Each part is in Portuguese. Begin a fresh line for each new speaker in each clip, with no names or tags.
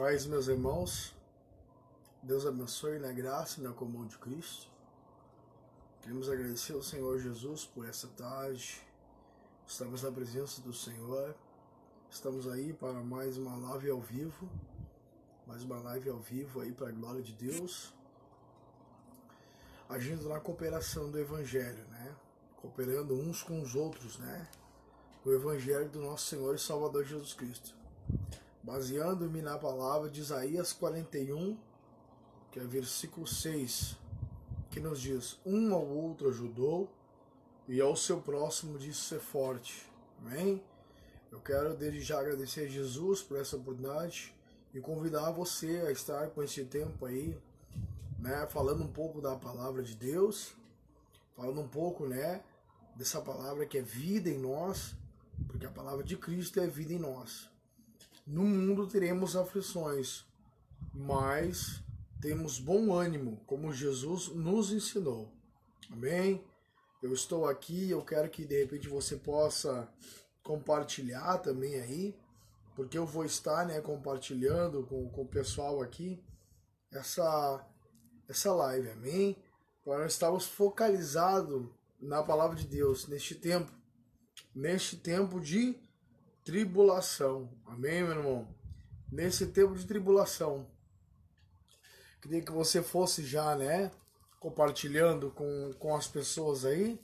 Paz, meus irmãos, Deus abençoe na graça e na comunhão de Cristo. Queremos agradecer ao Senhor Jesus por essa tarde. Estamos na presença do Senhor. Estamos aí para mais uma live ao vivo. Mais uma live ao vivo aí para a glória de Deus. Agindo na cooperação do Evangelho, né? Cooperando uns com os outros, né? O Evangelho do nosso Senhor e Salvador Jesus Cristo baseando-me na palavra de Isaías 41, que é versículo 6, que nos diz: Um ao outro ajudou, e ao seu próximo disse ser forte. Amém? Eu quero desde já agradecer a Jesus por essa oportunidade e convidar você a estar com esse tempo aí, né, falando um pouco da palavra de Deus, falando um pouco, né, dessa palavra que é vida em nós, porque a palavra de Cristo é vida em nós. No mundo teremos aflições, mas temos bom ânimo, como Jesus nos ensinou. Amém? Eu estou aqui, eu quero que de repente você possa compartilhar também aí, porque eu vou estar né, compartilhando com, com o pessoal aqui essa, essa live, amém? Para nós estarmos focalizados na palavra de Deus neste tempo, neste tempo de tribulação. Amém, meu irmão? Nesse tempo de tribulação. Queria que você fosse já, né? Compartilhando com, com as pessoas aí.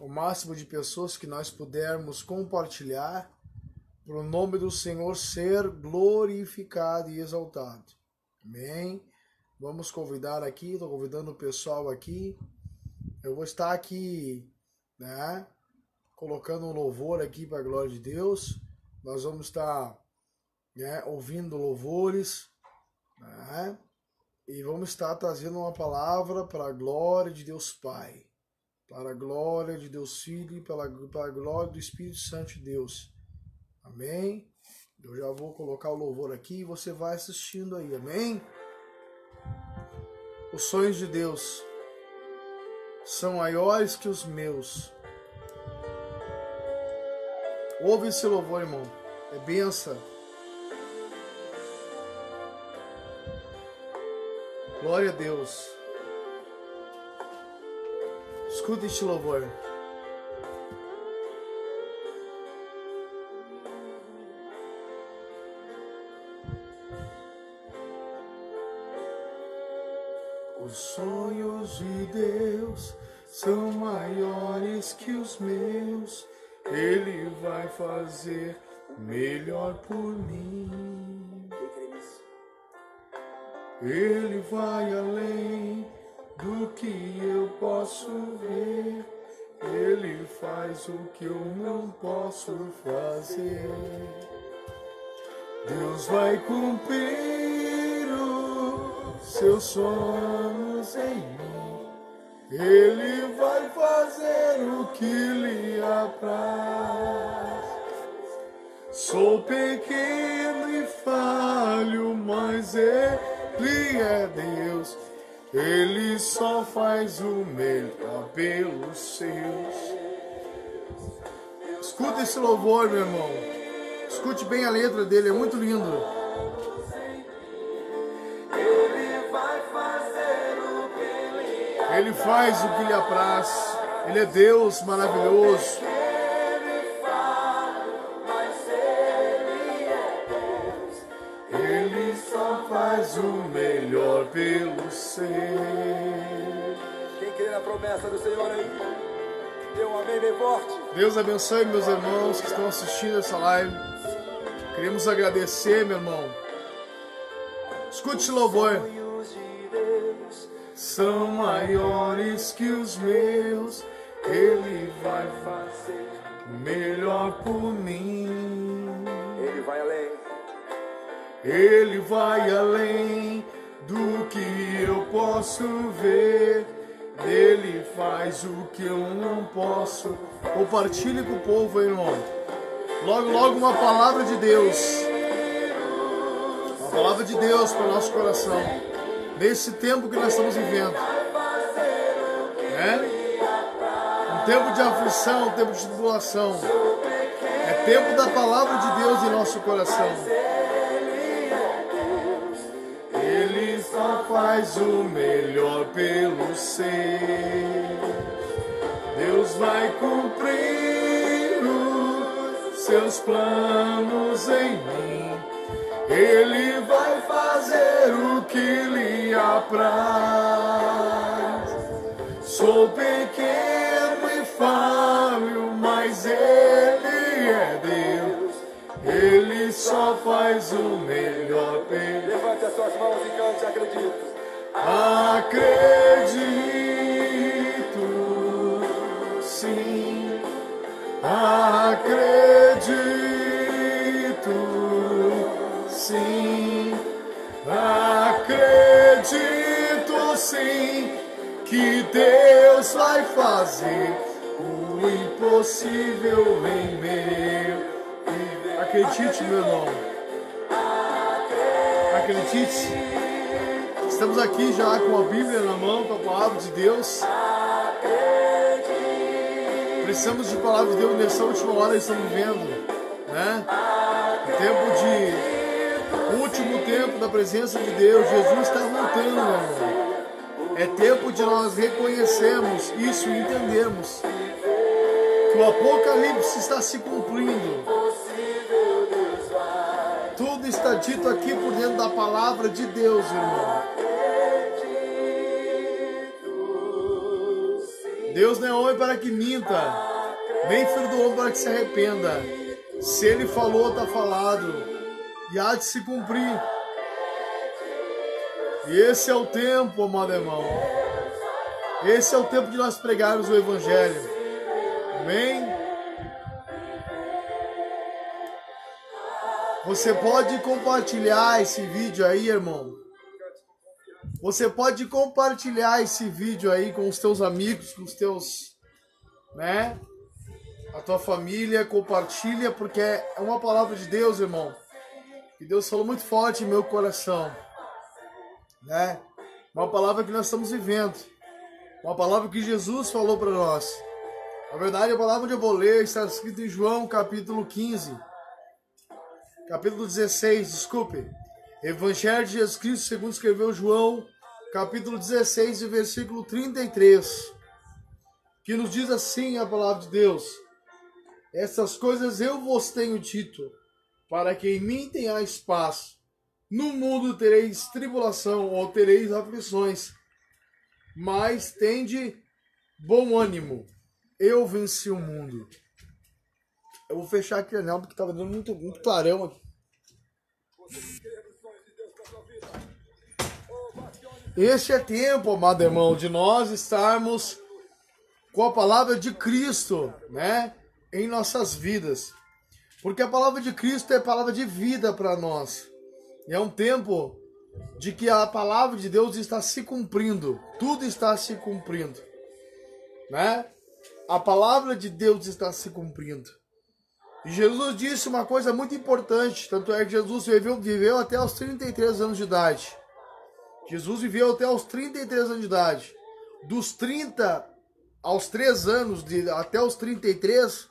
O máximo de pessoas que nós pudermos compartilhar. Para o nome do Senhor ser glorificado e exaltado. Amém? Vamos convidar aqui, estou convidando o pessoal aqui. Eu vou estar aqui, né? Colocando um louvor aqui para a glória de Deus. Nós vamos estar né, ouvindo louvores né, e vamos estar trazendo uma palavra para a glória de Deus Pai, para a glória de Deus Filho e para, para a glória do Espírito Santo de Deus. Amém? Eu já vou colocar o louvor aqui e você vai assistindo aí, amém? Os sonhos de Deus são maiores que os meus. Ouve esse louvor, irmão. É benção. Glória a Deus. Escuta este louvor. Os sonhos de Deus são maiores que os meus. Ele vai fazer melhor por mim. Ele vai além do que eu posso ver. Ele faz o que eu não posso fazer. Deus vai cumprir os seus sonhos em mim. Ele vai fazer o que lhe apraz. Sou pequeno e falho, mas Ele é Deus. Ele só faz o melhor pelos seus. Escuta esse louvor, meu irmão. Escute bem a letra dele, é muito lindo. Ele faz o que lhe apraz. Ele é Deus maravilhoso. Ele só faz o melhor pelo ser.
Quem crê na promessa do Senhor aí? Dê um amém bem forte.
Deus abençoe meus irmãos que estão assistindo essa live. Queremos agradecer, meu irmão. Escute esse louvor. São maiores que os meus. Ele vai
fazer.
melhor por mim.
Ele vai além.
Ele vai além do que eu posso ver. Ele faz o que eu não posso. Compartilhe com o povo, irmão. Logo, logo uma palavra de Deus. Uma palavra de Deus para o nosso coração. Nesse tempo que nós estamos vivendo. Né? Um tempo de aflição, um tempo de tribulação. É tempo da palavra de Deus em nosso coração. só faz o melhor pelo ser. Deus vai cumprir os seus planos em mim. Ele vai fazer o que lhe apraz. Sou pequeno e falho, mas Ele é Deus. Ele só faz o melhor pelo
Levante as suas mãos e cante, acredito.
Acredito, sim, acredito, sim, acredito, sim, que Deus vai fazer o impossível em meu. Acredite, meu irmão. Acredite. Estamos aqui já com a Bíblia na mão, com a palavra de Deus. Precisamos de palavra de Deus nessa última hora estamos vivendo, né? Tempo de último tempo da presença de Deus. Jesus está voltando, meu irmão. É tempo de nós reconhecermos isso e entendermos que o Apocalipse está se cumprindo. Tudo está dito aqui por dentro da palavra de Deus, irmão. Deus não é homem para que minta, nem filho do homem para que se arrependa. Se ele falou, está falado, e há de se cumprir. E esse é o tempo, amado irmão. Esse é o tempo de nós pregarmos o Evangelho. Amém? Você pode compartilhar esse vídeo aí, irmão. Você pode compartilhar esse vídeo aí com os teus amigos, com os teus, né? A tua família, compartilha porque é uma palavra de Deus, irmão. E Deus falou muito forte em meu coração, né? Uma palavra que nós estamos vivendo. Uma palavra que Jesus falou para nós. Na verdade, a palavra de eu vou ler está escrita em João capítulo 15 capítulo 16, desculpe. Evangelho de Jesus Cristo, segundo escreveu João, capítulo 16, versículo 33, que nos diz assim a palavra de Deus: Essas coisas eu vos tenho dito, para que em mim tenhais paz. No mundo tereis tribulação ou tereis aflições, mas tende bom ânimo. Eu venci o mundo. Eu vou fechar aqui a porque tava dando muito, muito clarão aqui. Este é tempo, amado irmão, de nós estarmos com a palavra de Cristo, né, em nossas vidas. Porque a palavra de Cristo é palavra de vida para nós. E é um tempo de que a palavra de Deus está se cumprindo. Tudo está se cumprindo, né? A palavra de Deus está se cumprindo. E Jesus disse uma coisa muito importante, tanto é que Jesus viveu, viveu até os 33 anos de idade. Jesus viveu até os 33 anos de idade. Dos 30 aos 3 anos, de, até os 33,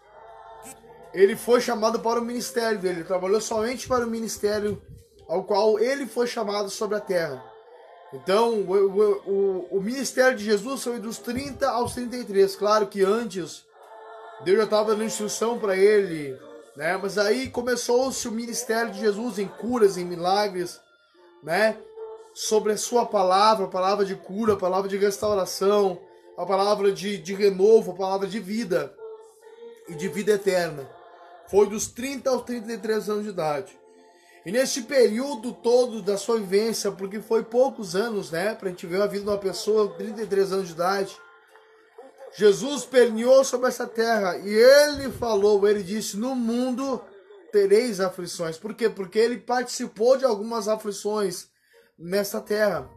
ele foi chamado para o ministério dele. Ele trabalhou somente para o ministério ao qual ele foi chamado sobre a terra. Então, o, o, o, ministério de Jesus foi dos 30 aos 33. Claro que antes Deus já estava dando instrução para ele, né? Mas aí começou-se o ministério de Jesus em curas, em milagres, né? Sobre a sua palavra, a palavra de cura, a palavra de restauração, a palavra de, de renovo, a palavra de vida e de vida eterna. Foi dos 30 aos 33 anos de idade. E neste período todo da sua vivência, porque foi poucos anos, né? Pra gente ver a vida de uma pessoa, 33 anos de idade Jesus perneou sobre essa terra e ele falou, ele disse: No mundo tereis aflições. Por quê? Porque ele participou de algumas aflições nessa terra.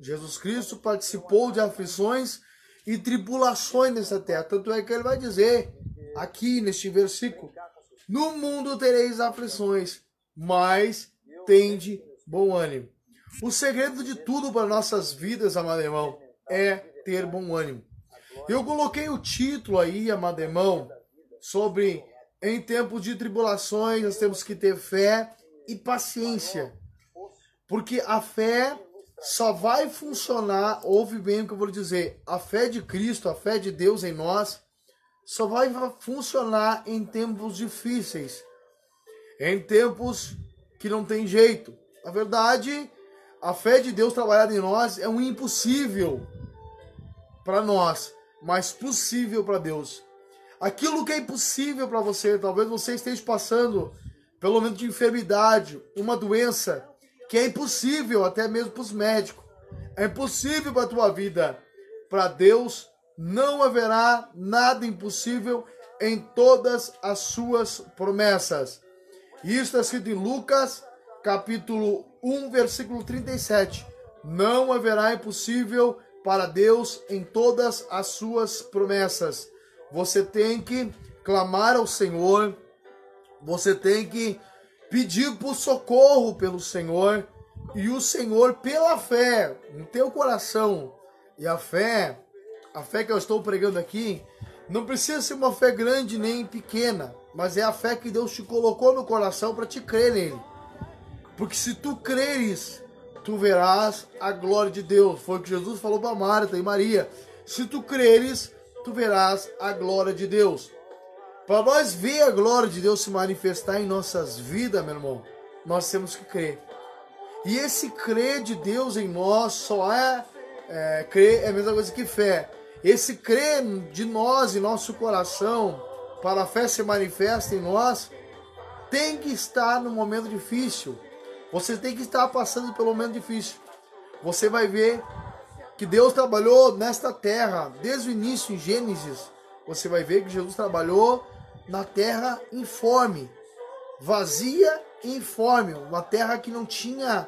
Jesus Cristo participou de aflições e tribulações nessa terra. Tanto é que ele vai dizer aqui neste versículo: No mundo tereis aflições, mas tende bom ânimo. O segredo de tudo para nossas vidas, amado irmão, é ter bom ânimo. Eu coloquei o título aí, amado irmão, sobre em tempos de tribulações nós temos que ter fé e paciência. Porque a fé só vai funcionar, ouve bem o que eu vou dizer, a fé de Cristo, a fé de Deus em nós, só vai funcionar em tempos difíceis, em tempos que não tem jeito. Na verdade, a fé de Deus trabalhada em nós é um impossível para nós, mas possível para Deus. Aquilo que é impossível para você, talvez você esteja passando pelo momento de enfermidade, uma doença que é impossível até mesmo para os médicos. É impossível para a tua vida. Para Deus não haverá nada impossível em todas as suas promessas. Isso está escrito em Lucas, capítulo 1, versículo 37. Não haverá impossível para Deus em todas as suas promessas. Você tem que clamar ao Senhor, você tem que pedir por socorro pelo Senhor e o Senhor pela fé no teu coração. E a fé, a fé que eu estou pregando aqui, não precisa ser uma fé grande nem pequena, mas é a fé que Deus te colocou no coração para te crer nele. Porque se tu creres, tu verás a glória de Deus. Foi o que Jesus falou para Marta e Maria. Se tu creres, tu verás a glória de Deus. Para nós ver a glória de Deus se manifestar em nossas vidas, meu irmão, nós temos que crer. E esse crer de Deus em nós só é, é crer, é a mesma coisa que fé. Esse crer de nós em nosso coração, para a fé se manifesta em nós, tem que estar no momento difícil. Você tem que estar passando pelo momento difícil. Você vai ver que Deus trabalhou nesta terra desde o início em Gênesis. Você vai ver que Jesus trabalhou na terra informe, vazia e informe, uma terra que não tinha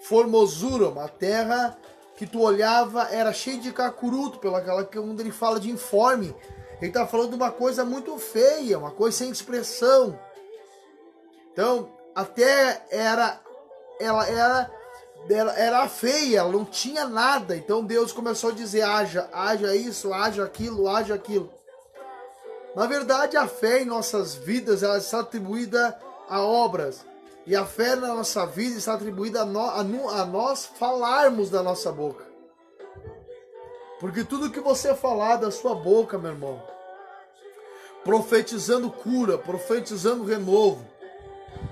formosura, uma terra que tu olhava era cheia de cacuruto, pelaquela que quando ele fala de informe, ele está falando de uma coisa muito feia, uma coisa sem expressão. Então, até era ela era ela era feia, ela não tinha nada. Então Deus começou a dizer: haja, haja isso, haja aquilo, haja aquilo. Na verdade, a fé em nossas vidas ela está atribuída a obras. E a fé na nossa vida está atribuída a, no, a, nós falarmos da nossa boca. Porque tudo que você falar da sua boca, meu irmão, profetizando cura, profetizando renovo,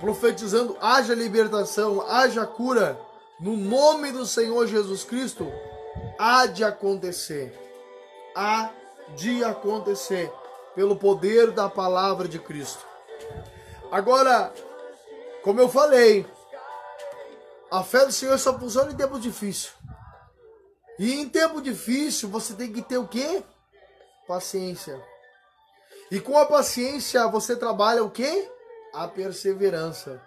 profetizando haja libertação, haja cura, no nome do Senhor Jesus Cristo, há de acontecer. Há de acontecer pelo poder da palavra de Cristo. Agora, como eu falei, a fé do Senhor só funciona em tempo difícil. E em tempo difícil você tem que ter o quê? Paciência. E com a paciência você trabalha o quê? A perseverança.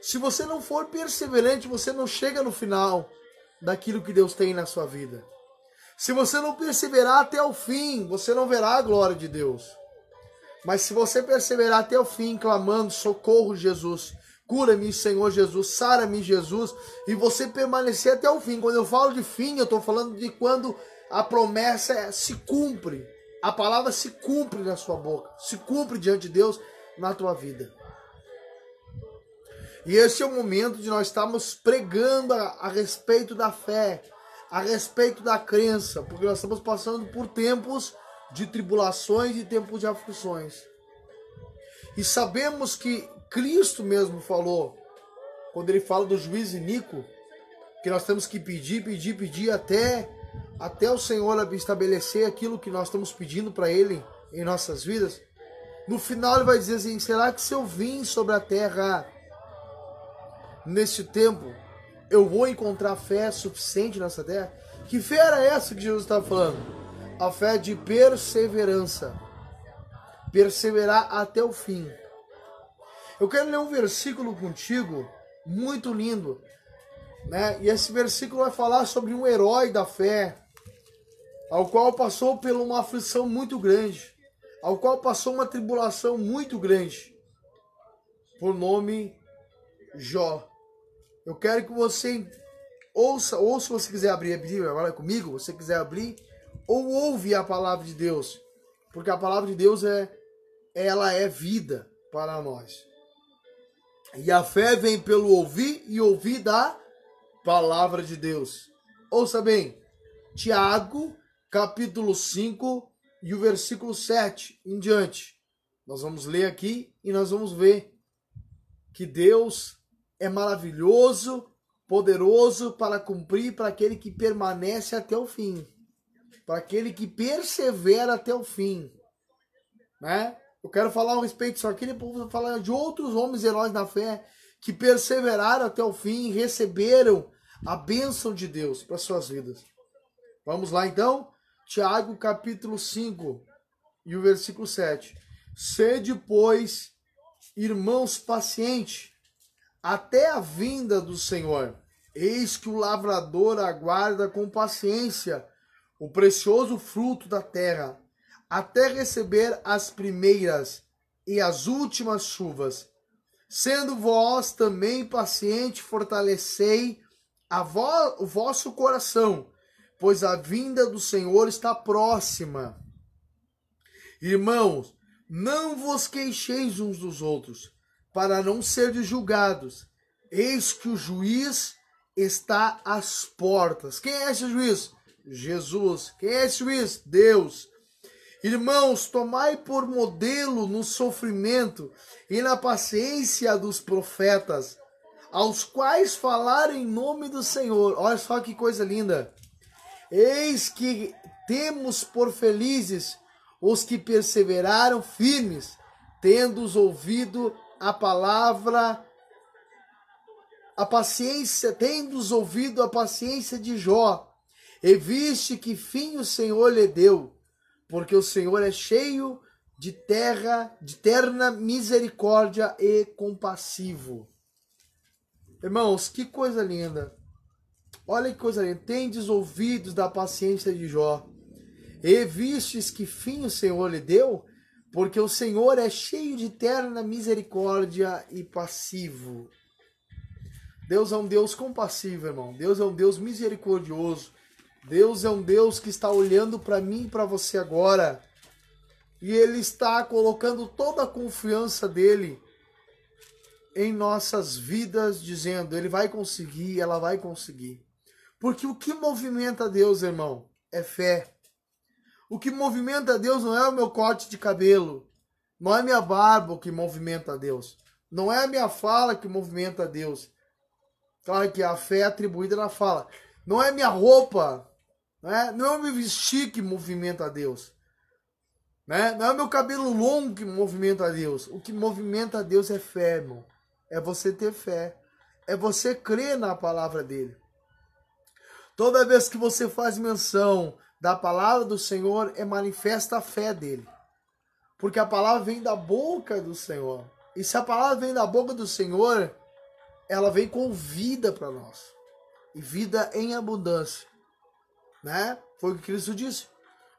Se você não for perseverante, você não chega no final daquilo que Deus tem na sua vida. Se você não perseverar até o fim, você não verá a glória de Deus. Mas se você perseverar até o fim, clamando: socorro, Jesus, cura-me, Senhor Jesus, sara-me, Jesus, e você permanecer até o fim. Quando eu falo de fim, eu estou falando de quando a promessa se cumpre, a palavra se cumpre na sua boca, se cumpre diante de Deus na tua vida. E esse é o momento de nós estarmos pregando a, a respeito da fé, a respeito da crença, porque nós estamos passando por tempos de tribulações e tempos de aflições. E sabemos que Cristo mesmo falou, quando ele fala do juiz Nico, que nós temos que pedir, pedir, pedir até até o Senhor estabelecer aquilo que nós estamos pedindo para ele em nossas vidas. No final ele vai dizer assim: será que se eu vim sobre a terra neste tempo, eu vou encontrar fé suficiente nessa terra? Que fé era essa que Jesus estava falando? A fé de perseverança. Perseverar até o fim. Eu quero ler um versículo contigo, muito lindo. Né? E esse versículo vai falar sobre um herói da fé, ao qual passou por uma aflição muito grande, ao qual passou uma tribulação muito grande, por nome Jó. Eu quero que você ouça, ou se você quiser abrir a Bíblia agora comigo, você quiser abrir, ou ouve a palavra de Deus, porque a palavra de Deus é ela é vida para nós. E a fé vem pelo ouvir e ouvir da palavra de Deus. Ouça bem, Tiago, capítulo 5 e o versículo 7 em diante. Nós vamos ler aqui e nós vamos ver que Deus é maravilhoso, poderoso para cumprir para aquele que permanece até o fim, para aquele que persevera até o fim, né? Eu quero falar a respeito disso aqui, depois vou falar de outros homens heróis da fé que perseveraram até o fim e receberam a bênção de Deus para suas vidas. Vamos lá então? Tiago capítulo 5 e o versículo 7. Sede, pois, irmãos, paciente, até a vinda do Senhor. Eis que o lavrador aguarda com paciência o precioso fruto da terra, até receber as primeiras e as últimas chuvas. Sendo vós também paciente, fortalecei vo o vosso coração, pois a vinda do Senhor está próxima. Irmãos, não vos queixeis uns dos outros, para não serdes julgados. Eis que o juiz está às portas. Quem é esse juiz? Jesus. Quem é esse juiz? Deus. Irmãos, tomai por modelo no sofrimento e na paciência dos profetas, aos quais falaram em nome do Senhor. Olha só que coisa linda. Eis que temos por felizes os que perseveraram firmes, tendo ouvido a palavra, a paciência, tendo ouvido a paciência de Jó, e viste que fim o Senhor lhe deu, porque o Senhor é cheio de terra, de terna misericórdia e compassivo. Irmãos, que coisa linda. Olha que coisa linda. Tendes ouvidos da paciência de Jó. E vistes que fim o Senhor lhe deu? Porque o Senhor é cheio de terna misericórdia e passivo. Deus é um Deus compassivo, irmão. Deus é um Deus misericordioso. Deus é um Deus que está olhando para mim e para você agora. E Ele está colocando toda a confiança dele em nossas vidas, dizendo: Ele vai conseguir, ela vai conseguir. Porque o que movimenta Deus, irmão, é fé. O que movimenta Deus não é o meu corte de cabelo, não é minha barba que movimenta Deus, não é a minha fala que movimenta Deus. Claro que a fé é atribuída na fala. Não é minha roupa, não é, não é o meu vestir que movimenta Deus. Né? Não é o meu cabelo longo que movimenta Deus. O que movimenta Deus é fé, irmão. É você ter fé. É você crer na palavra dele. Toda vez que você faz menção da palavra do Senhor, é manifesta a fé dele. Porque a palavra vem da boca do Senhor. E se a palavra vem da boca do Senhor, ela vem com vida para nós. E vida em abundância. Né? Foi o que Cristo disse.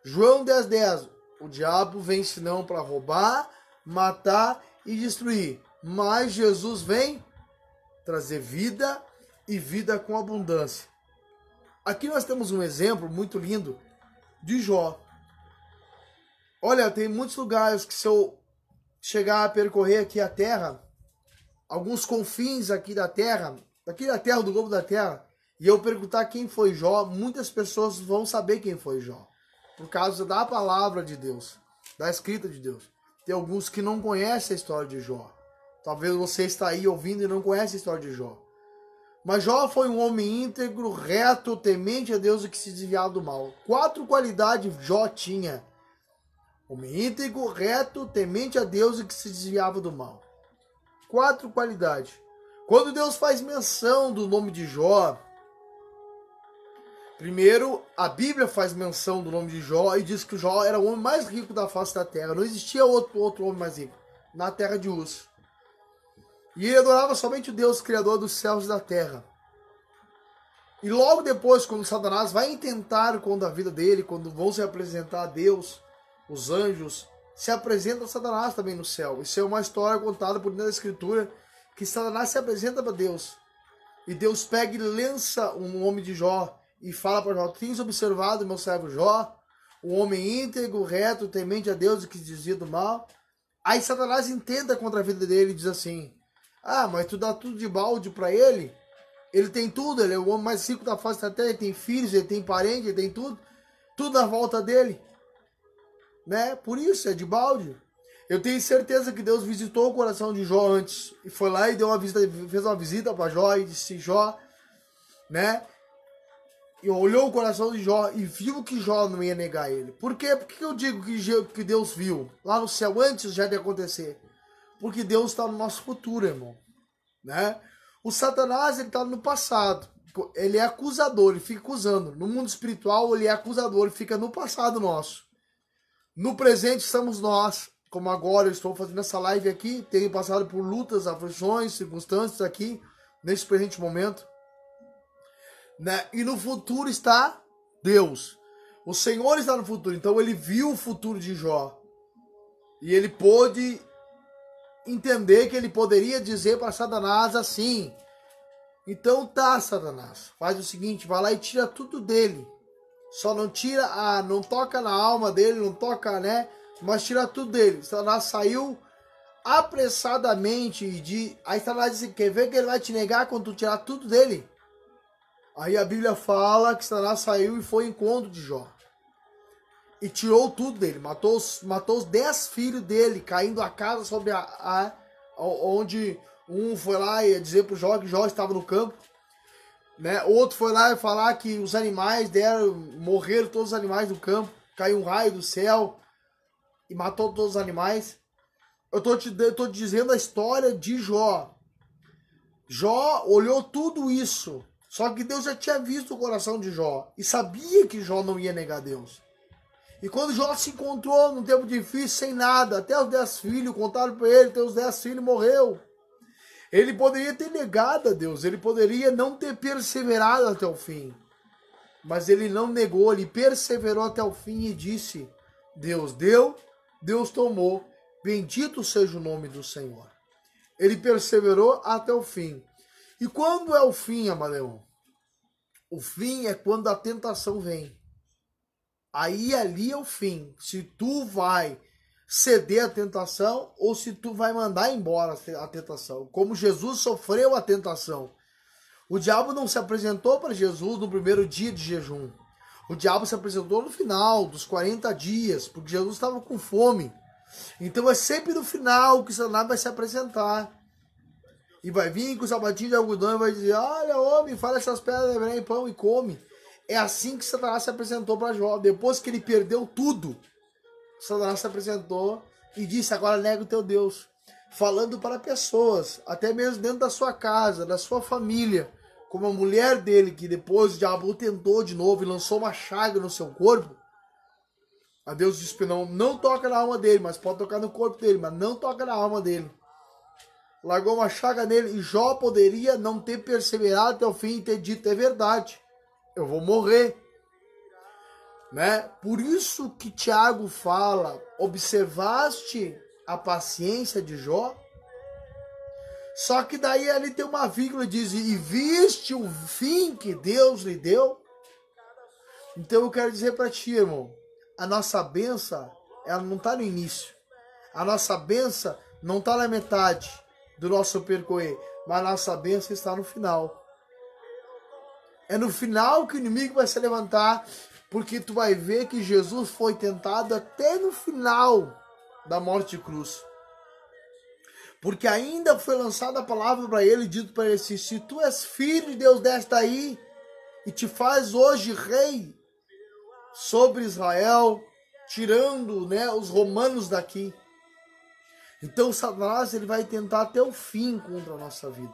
João 10,10. 10, o diabo vem senão para roubar, matar e destruir. Mas Jesus vem trazer vida e vida com abundância. Aqui nós temos um exemplo muito lindo de Jó. Olha, tem muitos lugares que se eu chegar a percorrer aqui a terra, alguns confins aqui da terra, aqui da terra, do globo da terra, e eu perguntar quem foi Jó, muitas pessoas vão saber quem foi Jó. Por causa da palavra de Deus, da escrita de Deus. Tem alguns que não conhecem a história de Jó. Talvez você está aí ouvindo e não conhece a história de Jó. Mas Jó foi um homem íntegro, reto, temente a Deus e que se desviava do mal. Quatro qualidades Jó tinha. Homem íntegro, reto, temente a Deus e que se desviava do mal. Quatro qualidades. Quando Deus faz menção do nome de Jó, primeiro a Bíblia faz menção do nome de Jó e diz que Jó era o homem mais rico da face da terra. Não existia outro, outro homem mais rico na terra de Uz. E ele adorava somente o Deus Criador dos céus e da terra. E logo depois, quando Satanás vai tentar contra a vida dele, quando vão se apresentar a Deus, os anjos, se apresenta Satanás também no céu. Isso é uma história contada por dentro da Escritura, que Satanás se apresenta para Deus. E Deus pega e lança um homem de Jó e fala para Jó: Tens observado meu servo Jó, o homem íntegro, reto, temente a Deus e que desvia do mal? Aí Satanás intenta contra a vida dele e diz assim: ah, mas tu dá tudo de balde para ele? Ele tem tudo, ele é o homem mais rico da face da terra, ele tem filhos, ele tem parentes, ele tem tudo. Tudo à volta dele. Né? Por isso, é de balde. Eu tenho certeza que Deus visitou o coração de Jó antes. E foi lá e deu uma visita, fez uma visita para Jó e disse, Jó, né? E olhou o coração de Jó e viu que Jó não ia negar ele. Por quê? Por que eu digo que Deus viu? Lá no céu, antes já de acontecer. Porque Deus está no nosso futuro, irmão. Né? O Satanás ele está no passado. Ele é acusador, ele fica acusando. No mundo espiritual, ele é acusador, ele fica no passado nosso. No presente estamos nós, como agora eu estou fazendo essa live aqui, tenho passado por lutas, aflições, circunstâncias aqui, nesse presente momento. Né? E no futuro está Deus. O Senhor está no futuro, então ele viu o futuro de Jó. E ele pôde entender que ele poderia dizer para Satanás assim: então tá, Satanás, faz o seguinte, vai lá e tira tudo dele. Só não tira, a, não toca na alma dele, não toca, né? Mas tira tudo dele. Satanás saiu apressadamente de. Aí Satanás disse: quer ver que ele vai te negar quando tu tirar tudo dele? Aí a Bíblia fala que Satanás saiu e foi ao encontro de Jó. E tirou tudo dele, matou os, matou os dez filhos dele, caindo a casa sobre a, a, onde um foi lá e dizer pro Jó que Jó estava no campo. Né? Outro foi lá e falar que os animais deram, morreram todos os animais do campo, caiu um raio do céu e matou todos os animais. Eu tô te, eu tô te dizendo a história de Jó. Jó olhou tudo isso só que Deus já tinha visto o coração de Jó e sabia que Jó não ia negar Deus. E quando Jó se encontrou num tempo difícil, sem nada, até os dez filhos contaram para ele, teus dez filhos morreu. Ele poderia ter negado a Deus, ele poderia não ter perseverado até o fim. Mas ele não negou, ele perseverou até o fim e disse: Deus deu, Deus tomou, bendito seja o nome do Senhor. Ele perseverou até o fim. E quando é o fim, Amaleão? O fim é quando a tentação vem. Aí ali é o fim. Se tu vai ceder à tentação ou se tu vai mandar embora a tentação. Como Jesus sofreu a tentação. O diabo não se apresentou para Jesus no primeiro dia de jejum. O diabo se apresentou no final dos 40 dias, porque Jesus estava com fome. Então é sempre no final que Satanás vai se apresentar. E vai vir com o sapatinho de algodão e vai dizer: Olha, homem, fala essas pedras em pão e come. É assim que Satanás se apresentou para Jó. Depois que ele perdeu tudo, Satanás se apresentou e disse: Agora nega o teu Deus. Falando para pessoas, até mesmo dentro da sua casa, da sua família, como a mulher dele, que depois o diabo tentou de novo e lançou uma chaga no seu corpo. A Deus disse: Não, não toca na alma dele, mas pode tocar no corpo dele, mas não toca na alma dele largou uma chaga nele e Jó poderia não ter perseverado até o fim e ter dito é verdade, eu vou morrer. Né? Por isso que Tiago fala, observaste a paciência de Jó? Só que daí ele tem uma vírgula e diz, e viste o fim que Deus lhe deu? Então eu quero dizer para ti, irmão, a nossa benção, ela não está no início. A nossa benção não está na metade do nosso percorrer, mas nossa bênção está no final. É no final que o inimigo vai se levantar, porque tu vai ver que Jesus foi tentado até no final da morte de cruz. Porque ainda foi lançada a palavra para ele, dito para ele assim, se tu és filho de Deus desta aí, e te faz hoje rei sobre Israel, tirando né, os romanos daqui. Então Satanás ele vai tentar até o fim contra a nossa vida.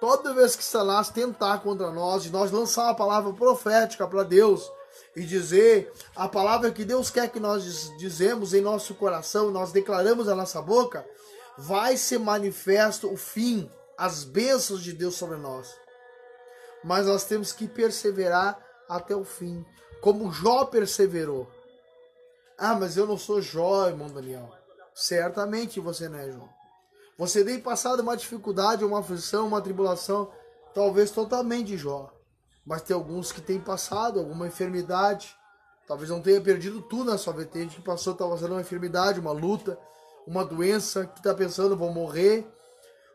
Toda vez que Satanás tentar contra nós e nós lançar uma palavra profética para Deus e dizer a palavra que Deus quer que nós dizemos em nosso coração, nós declaramos na nossa boca, vai ser manifesto o fim, as bênçãos de Deus sobre nós. Mas nós temos que perseverar até o fim, como Jó perseverou. Ah, mas eu não sou Jó, irmão Daniel. Certamente você não é, João. Você tem passado uma dificuldade, uma aflição, uma tribulação, talvez totalmente Jó. Mas tem alguns que têm passado alguma enfermidade, talvez não tenha perdido tudo na sua vida. Gente que passou, está passando uma enfermidade, uma luta, uma doença, que está pensando, vou morrer.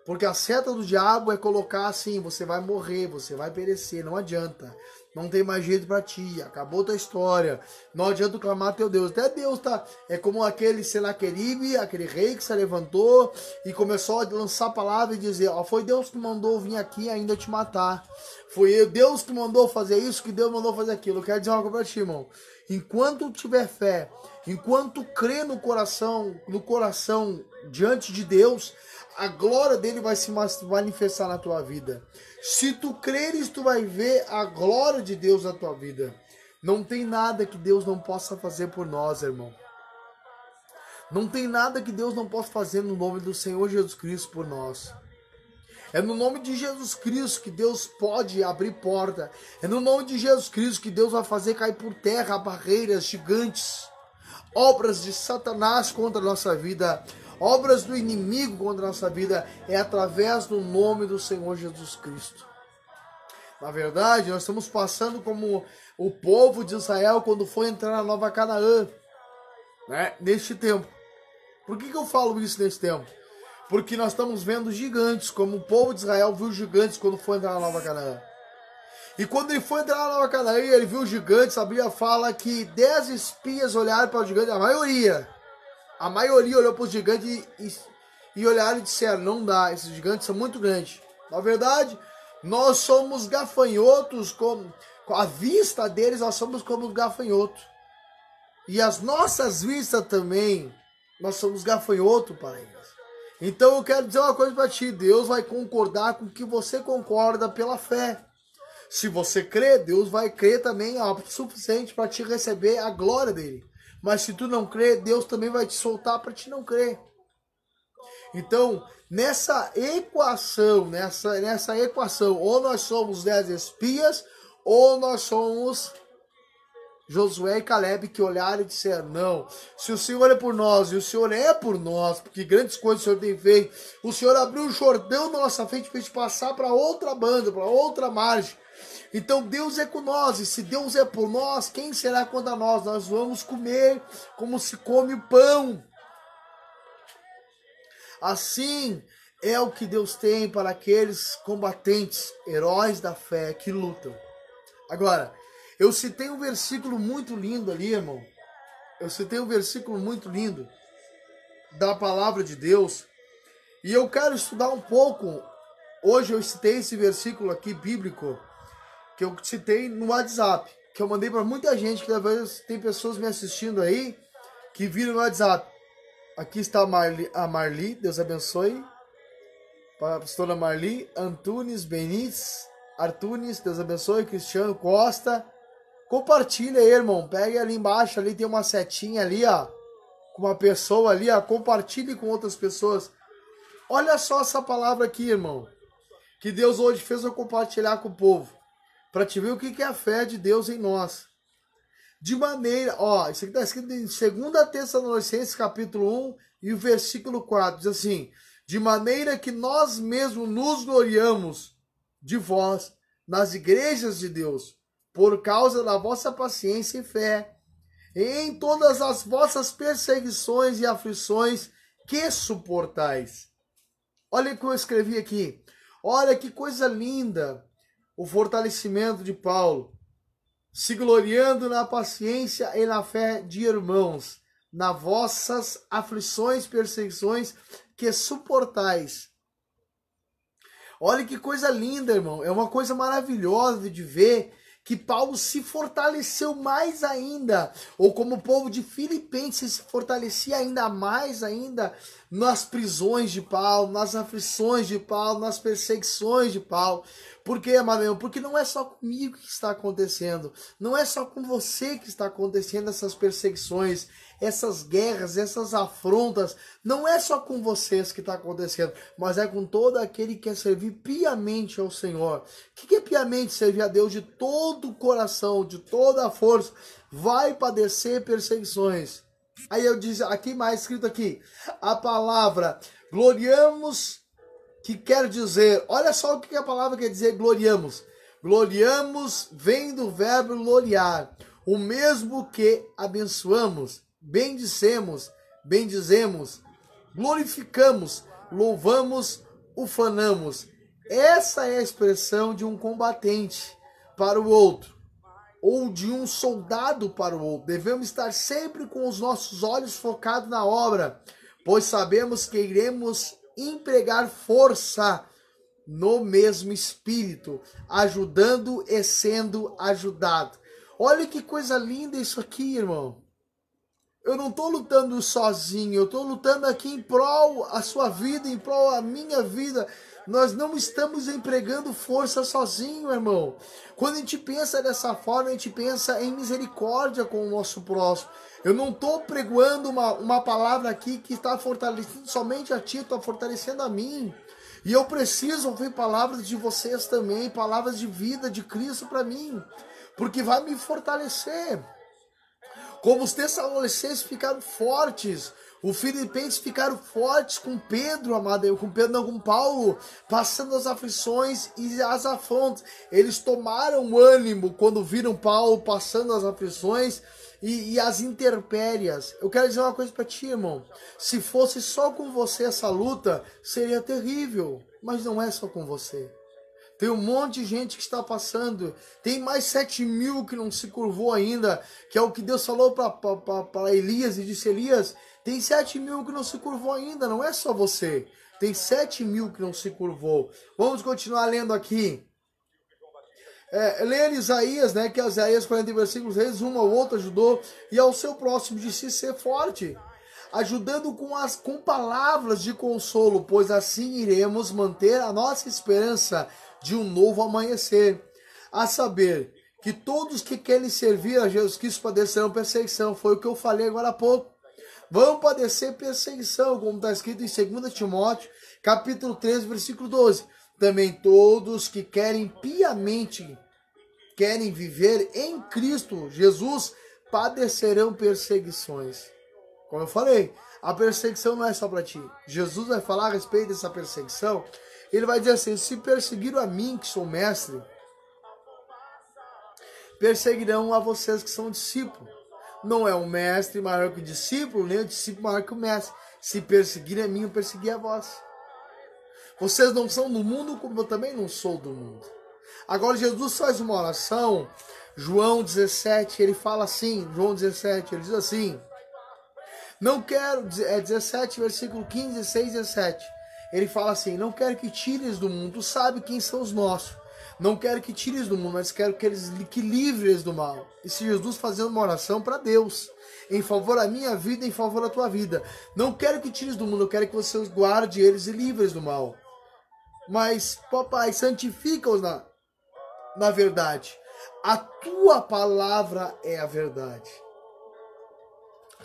Porque a seta do diabo é colocar assim: você vai morrer, você vai perecer, não adianta. Não tem mais jeito para ti, acabou tua história. Não adianta clamar teu Deus. Até Deus tá. É como aquele Senaqueribe, aquele rei que se levantou e começou a lançar a palavra e dizer: Ó, foi Deus que mandou vir aqui ainda te matar. Foi Deus que mandou fazer isso, que Deus mandou fazer aquilo. Eu quero dizer uma coisa pra ti, irmão. Enquanto tiver fé, enquanto crê no coração, no coração diante de Deus, a glória dele vai se manifestar na tua vida. Se tu creres, tu vai ver a glória de Deus na tua vida. Não tem nada que Deus não possa fazer por nós, irmão. Não tem nada que Deus não possa fazer no nome do Senhor Jesus Cristo por nós. É no nome de Jesus Cristo que Deus pode abrir porta. É no nome de Jesus Cristo que Deus vai fazer cair por terra barreiras gigantes, obras de Satanás contra a nossa vida obras do inimigo contra a nossa vida é através do nome do Senhor Jesus Cristo. Na verdade, nós estamos passando como o povo de Israel quando foi entrar na Nova Canaã, né? Neste tempo. Por que, que eu falo isso nesse tempo? Porque nós estamos vendo gigantes, como o povo de Israel viu gigantes quando foi entrar na Nova Canaã. E quando ele foi entrar na Nova Canaã, ele viu gigantes, a Bíblia fala que dez espias olharam para o gigante, a maioria a maioria olhou para os gigantes e, e, e olharam e disseram: não dá, esses gigantes são muito grandes. Na verdade, nós somos gafanhotos, com, a vista deles, nós somos como gafanhotos. E as nossas vistas também, nós somos gafanhoto para eles. Então eu quero dizer uma coisa para ti: Deus vai concordar com o que você concorda pela fé. Se você crê, Deus vai crer também o suficiente para te receber a glória dele. Mas se tu não crê, Deus também vai te soltar para te não crer. Então, nessa equação, nessa, nessa equação, ou nós somos dez espias, ou nós somos Josué e Caleb que olharam e disseram: Não, se o Senhor é por nós e o Senhor é por nós, porque grandes coisas o Senhor tem feito, o Senhor abriu o Jordão na nossa frente para a gente passar para outra banda, para outra margem. Então Deus é com nós, e se Deus é por nós, quem será contra nós? Nós vamos comer como se come o pão. Assim é o que Deus tem para aqueles combatentes, heróis da fé que lutam. Agora, eu citei um versículo muito lindo ali, irmão. Eu citei um versículo muito lindo da palavra de Deus. E eu quero estudar um pouco. Hoje eu citei esse versículo aqui bíblico que eu citei no WhatsApp, que eu mandei para muita gente, que talvez tem pessoas me assistindo aí que viram no WhatsApp. Aqui está a Marli, a Marli Deus abençoe. Para a pastora Marli, Antunes Benites, Artunes, Deus abençoe, Cristiano Costa. Compartilha aí, irmão. Pega ali embaixo, ali tem uma setinha ali, ó. Com uma pessoa ali, ó. Compartilhe com outras pessoas. Olha só essa palavra aqui, irmão. Que Deus hoje fez eu compartilhar com o povo para te ver o que é a fé de Deus em nós. De maneira, ó, isso aqui está escrito em 2 Tessalonicenses capítulo 1 e o versículo 4, diz assim, de maneira que nós mesmos nos gloriamos de vós nas igrejas de Deus, por causa da vossa paciência e fé, em todas as vossas perseguições e aflições que suportais. Olha o que eu escrevi aqui. Olha que coisa linda o fortalecimento de Paulo, se gloriando na paciência e na fé de irmãos, nas vossas aflições, perseguições que suportais. Olha que coisa linda, irmão. É uma coisa maravilhosa de ver que Paulo se fortaleceu mais ainda, ou como o povo de Filipenses se fortalecia ainda mais ainda nas prisões de Paulo, nas aflições de Paulo, nas perseguições de Paulo. Por quê, Amadeu? Porque não é só comigo que está acontecendo, não é só com você que está acontecendo essas perseguições, essas guerras, essas afrontas, não é só com vocês que está acontecendo, mas é com todo aquele que quer servir piamente ao Senhor. O que é piamente servir a Deus de todo o coração, de toda a força? Vai padecer perseguições. Aí eu disse, aqui mais escrito aqui, a palavra gloriamos que quer dizer, olha só o que a palavra quer dizer gloriamos. Gloriamos vem do verbo gloriar, o mesmo que abençoamos, bendicemos, bendizemos, glorificamos, louvamos ufanamos. Essa é a expressão de um combatente para o outro, ou de um soldado para o outro. Devemos estar sempre com os nossos olhos focados na obra, pois sabemos que iremos empregar força no mesmo espírito, ajudando e sendo ajudado. Olha que coisa linda isso aqui, irmão. Eu não estou lutando sozinho, eu estou lutando aqui em prol a sua vida, em prol a minha vida. Nós não estamos empregando força sozinho, irmão. Quando a gente pensa dessa forma, a gente pensa em misericórdia com o nosso próximo. Eu não estou pregoando uma, uma palavra aqui que está fortalecendo somente a ti, está fortalecendo a mim. E eu preciso ouvir palavras de vocês também, palavras de vida de Cristo para mim, porque vai me fortalecer. Como os tessalonicenses ficaram fortes, os filipenses ficaram fortes com Pedro, amado, com Pedro não, com Paulo, passando as aflições e as afrontas. Eles tomaram ânimo quando viram Paulo passando as aflições e, e as interpérias. Eu quero dizer uma coisa para ti, irmão. Se fosse só com você essa luta, seria terrível. Mas não é só com você. Tem um monte de gente que está passando. Tem mais sete mil que não se curvou ainda. Que é o que Deus falou para Elias e disse: Elias, tem sete mil que não se curvou ainda. Não é só você. Tem sete mil que não se curvou. Vamos continuar lendo aqui é, ler Isaías, né, que Isaías 40 versículos, vezes um ao outro ajudou, e ao seu próximo disse ser forte, ajudando com as com palavras de consolo, pois assim iremos manter a nossa esperança de um novo amanhecer, a saber que todos que querem servir a Jesus Cristo padecerão perseguição, foi o que eu falei agora há pouco. Vão padecer perseguição, como está escrito em 2 Timóteo, capítulo 13, versículo 12. Também todos que querem piamente querem viver em Cristo Jesus padecerão perseguições. Como eu falei, a perseguição não é só para ti. Jesus vai falar a respeito dessa perseguição. Ele vai dizer assim: se perseguiram a mim, que sou mestre, perseguirão a vocês que são discípulos. Não é o mestre maior que o discípulo, nem o discípulo maior que o mestre. Se perseguirem a mim, eu persegui a vós. Vocês não são do mundo, como eu também não sou do mundo. Agora Jesus faz uma oração, João 17, ele fala assim, João 17, ele diz assim: Não quero, é 17, versículo 15, 16 17. Ele fala assim: Não quero que tires do mundo, sabe quem são os nossos. Não quero que tires do mundo, mas quero que eles que livres do mal. E se Jesus fazendo uma oração para Deus, em favor da minha vida, em favor da tua vida. Não quero que tires do mundo, eu quero que você guarde eles e livres do mal. Mas, papai, santifica-os na, na verdade. A tua palavra é a verdade.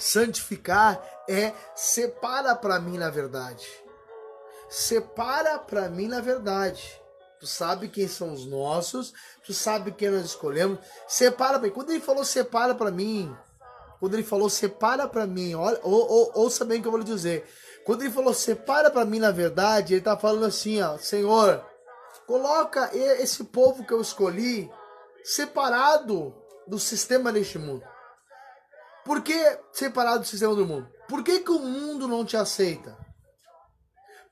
Santificar é separa para mim na verdade. Separa para mim na verdade. Tu sabe quem são os nossos, tu sabe quem nós escolhemos. Separa para mim. Quando ele falou separa para mim, quando ele falou separa para mim, olha, ou, ou, ouça bem o que eu vou lhe dizer. Quando ele falou separa para mim na verdade, ele tá falando assim, ó, Senhor, Coloca esse povo que eu escolhi separado do sistema deste mundo. Por que separado do sistema do mundo? Por que, que o mundo não te aceita?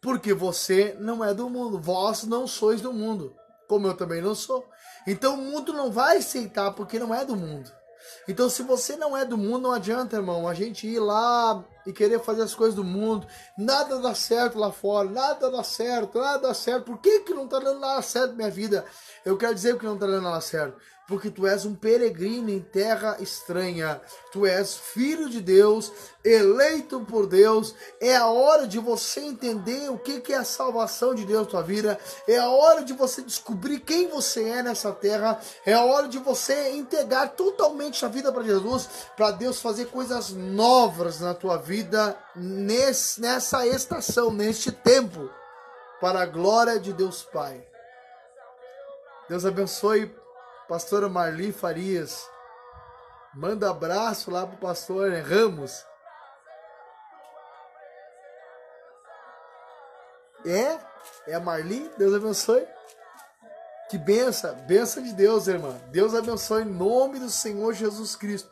Porque você não é do mundo, vós não sois do mundo, como eu também não sou. Então o mundo não vai aceitar porque não é do mundo. Então, se você não é do mundo, não adianta, irmão, a gente ir lá e querer fazer as coisas do mundo. Nada dá certo lá fora, nada dá certo, nada dá certo. Por que, que não está dando nada certo minha vida? Eu quero dizer que não está dando nada certo porque tu és um peregrino em terra estranha. Tu és filho de Deus, eleito por Deus. É a hora de você entender o que é a salvação de Deus na tua vida. É a hora de você descobrir quem você é nessa terra. É a hora de você entregar totalmente a vida para Jesus, para Deus fazer coisas novas na tua vida nesse, nessa estação, neste tempo, para a glória de Deus Pai. Deus abençoe pastora Marli Farias. Manda abraço lá pro pastor Ramos. É? É a Marli? Deus abençoe. Que benção, benção de Deus, irmã. Deus abençoe em nome do Senhor Jesus Cristo.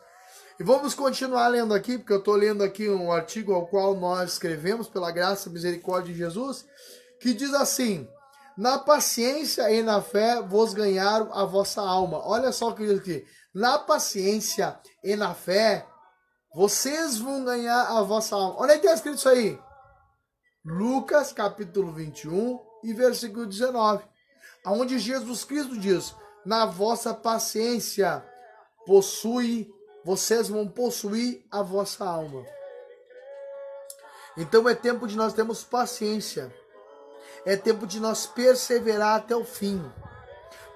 E vamos continuar lendo aqui, porque eu estou lendo aqui um artigo ao qual nós escrevemos pela graça e misericórdia de Jesus. que diz assim: Na paciência e na fé vos ganharam a vossa alma. Olha só o que diz aqui. Na paciência e na fé vocês vão ganhar a vossa alma. É que está escrito isso aí? Lucas capítulo 21 e versículo 19. Onde Jesus Cristo diz: Na vossa paciência possui, vocês vão possuir a vossa alma. Então é tempo de nós termos paciência. É tempo de nós perseverar até o fim.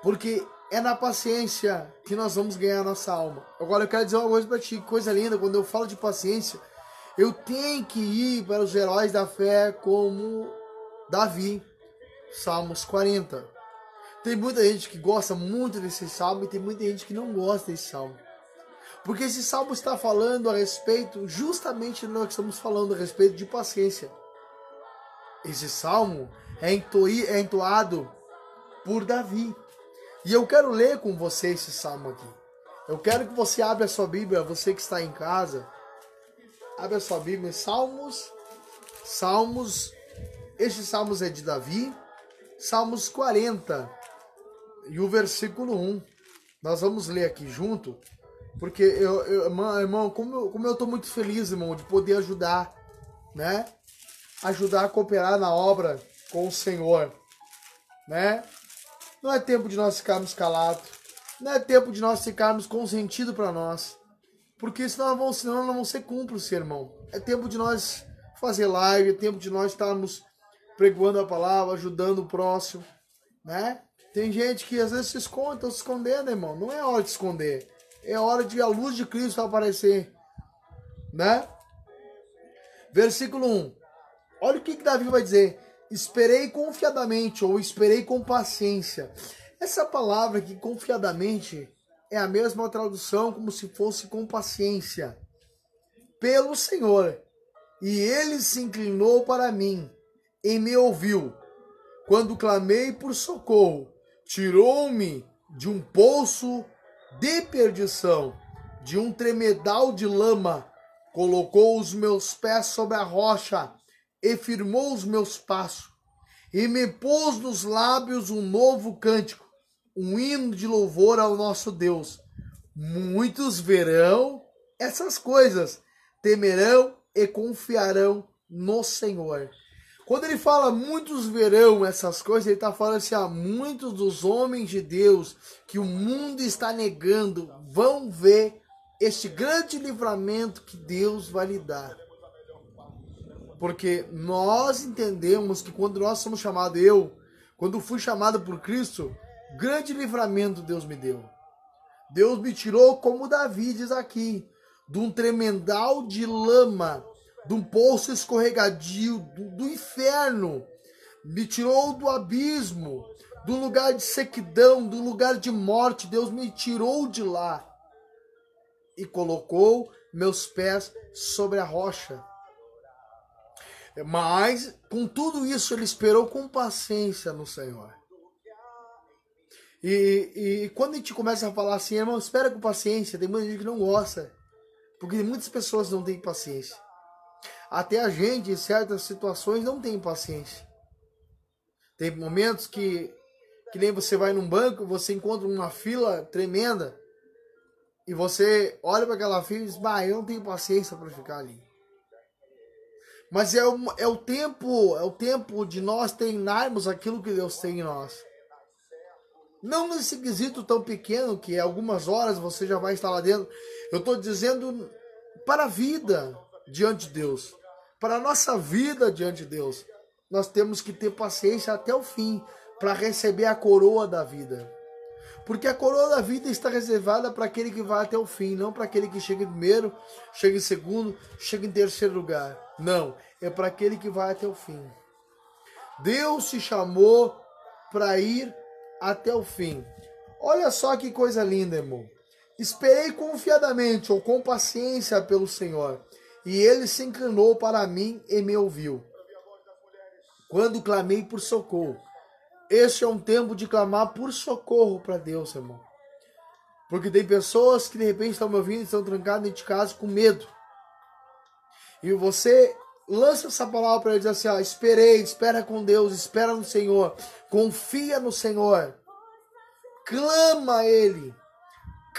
Porque é na paciência que nós vamos ganhar a nossa alma. Agora eu quero dizer uma coisa para ti, coisa linda, quando eu falo de paciência, eu tenho que ir para os heróis da fé como Davi, Salmos 40. Tem muita gente que gosta muito desse salmo e tem muita gente que não gosta desse salmo. Porque esse salmo está falando a respeito, justamente nós estamos falando a respeito de paciência. Esse salmo é, é entoado por Davi. E eu quero ler com você esse salmo aqui. Eu quero que você abra a sua Bíblia, você que está em casa. Abra a sua Bíblia, Salmos, Salmos, este Salmos é de Davi, Salmos 40, e o versículo 1. Nós vamos ler aqui junto porque eu, eu irmão, como eu, como eu tô muito feliz, irmão, de poder ajudar, né? Ajudar a cooperar na obra com o Senhor, né? Não é tempo de nós ficarmos calados. Não é tempo de nós ficarmos consentidos para nós. Porque senão não, senão não vamos ser cúmplices, irmão. É tempo de nós fazer live, é tempo de nós estarmos pregoando a palavra, ajudando o próximo, né? Tem gente que às vezes se esconde, tá se escondendo, irmão. Não é hora de esconder é hora de a luz de Cristo aparecer, né? Versículo 1. Olha o que, que Davi vai dizer. Esperei confiadamente ou esperei com paciência. Essa palavra aqui, confiadamente, é a mesma tradução como se fosse com paciência. Pelo Senhor. E ele se inclinou para mim e me ouviu. Quando clamei por socorro, tirou-me de um poço de perdição, de um tremedal de lama, colocou os meus pés sobre a rocha e firmou os meus passos, e me pôs nos lábios um novo cântico, um hino de louvor ao nosso Deus. Muitos verão essas coisas, temerão e confiarão no Senhor. Quando ele fala muitos verão essas coisas, ele está falando assim: ah, muitos dos homens de Deus que o mundo está negando vão ver este grande livramento que Deus vai lhe dar. Porque nós entendemos que quando nós somos chamados, eu, quando fui chamado por Cristo, grande livramento Deus me deu. Deus me tirou, como Davi diz aqui, de um tremendal de lama de um poço escorregadio do, do inferno, me tirou do abismo, do lugar de sequidão, do lugar de morte. Deus me tirou de lá e colocou meus pés sobre a rocha. Mas, com tudo isso, ele esperou com paciência no Senhor. E, e quando a gente começa a falar assim, irmão, espera com paciência, tem muita gente que não gosta. Porque muitas pessoas não têm paciência. Até a gente, em certas situações, não tem paciência. Tem momentos que, que nem você vai num banco, você encontra uma fila tremenda e você olha para aquela fila e diz: Bah, eu não tenho paciência para ficar ali. Mas é o, é o tempo, é o tempo de nós treinarmos aquilo que Deus tem em nós. Não nesse quesito tão pequeno que algumas horas você já vai estar lá dentro. Eu estou dizendo para a vida diante de Deus para a nossa vida diante de Deus. Nós temos que ter paciência até o fim para receber a coroa da vida. Porque a coroa da vida está reservada para aquele que vai até o fim, não para aquele que chega em primeiro, chega em segundo, chega em terceiro lugar. Não, é para aquele que vai até o fim. Deus se chamou para ir até o fim. Olha só que coisa linda, irmão. Esperei confiadamente ou com paciência pelo Senhor e ele se inclinou para mim e me ouviu. Quando clamei por socorro. Este é um tempo de clamar por socorro para Deus, irmão. Porque tem pessoas que de repente estão me ouvindo e estão trancadas dentro de casa com medo. E você lança essa palavra para ele dizer assim: ó, esperei, espera com Deus, espera no Senhor, confia no Senhor, clama a Ele,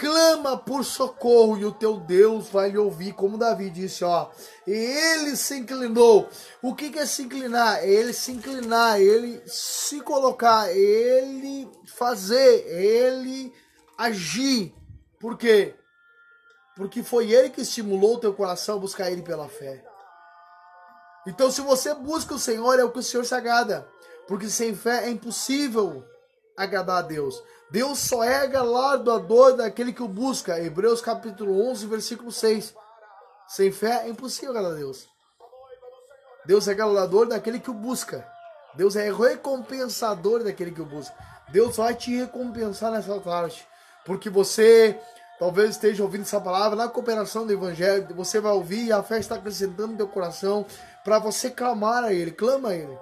clama por socorro e o teu Deus vai lhe ouvir, como Davi disse, ó. E ele se inclinou. O que, que é se inclinar? É ele se inclinar, ele se colocar, ele fazer, ele agir. Por quê? Porque foi ele que estimulou o teu coração a buscar ele pela fé. Então, se você busca o Senhor, é o que o Senhor se agrada. Porque sem fé é impossível agradar a Deus. Deus só é galardoador daquele que o busca. Hebreus capítulo 11, versículo 6. Sem fé é impossível agradar a Deus. Deus é galardoador daquele que o busca. Deus é recompensador daquele que o busca. Deus vai te recompensar nessa tarde. Porque você talvez esteja ouvindo essa palavra na cooperação do Evangelho. Você vai ouvir e a fé está acrescentando no teu coração para você clamar a Ele. Clama a Ele.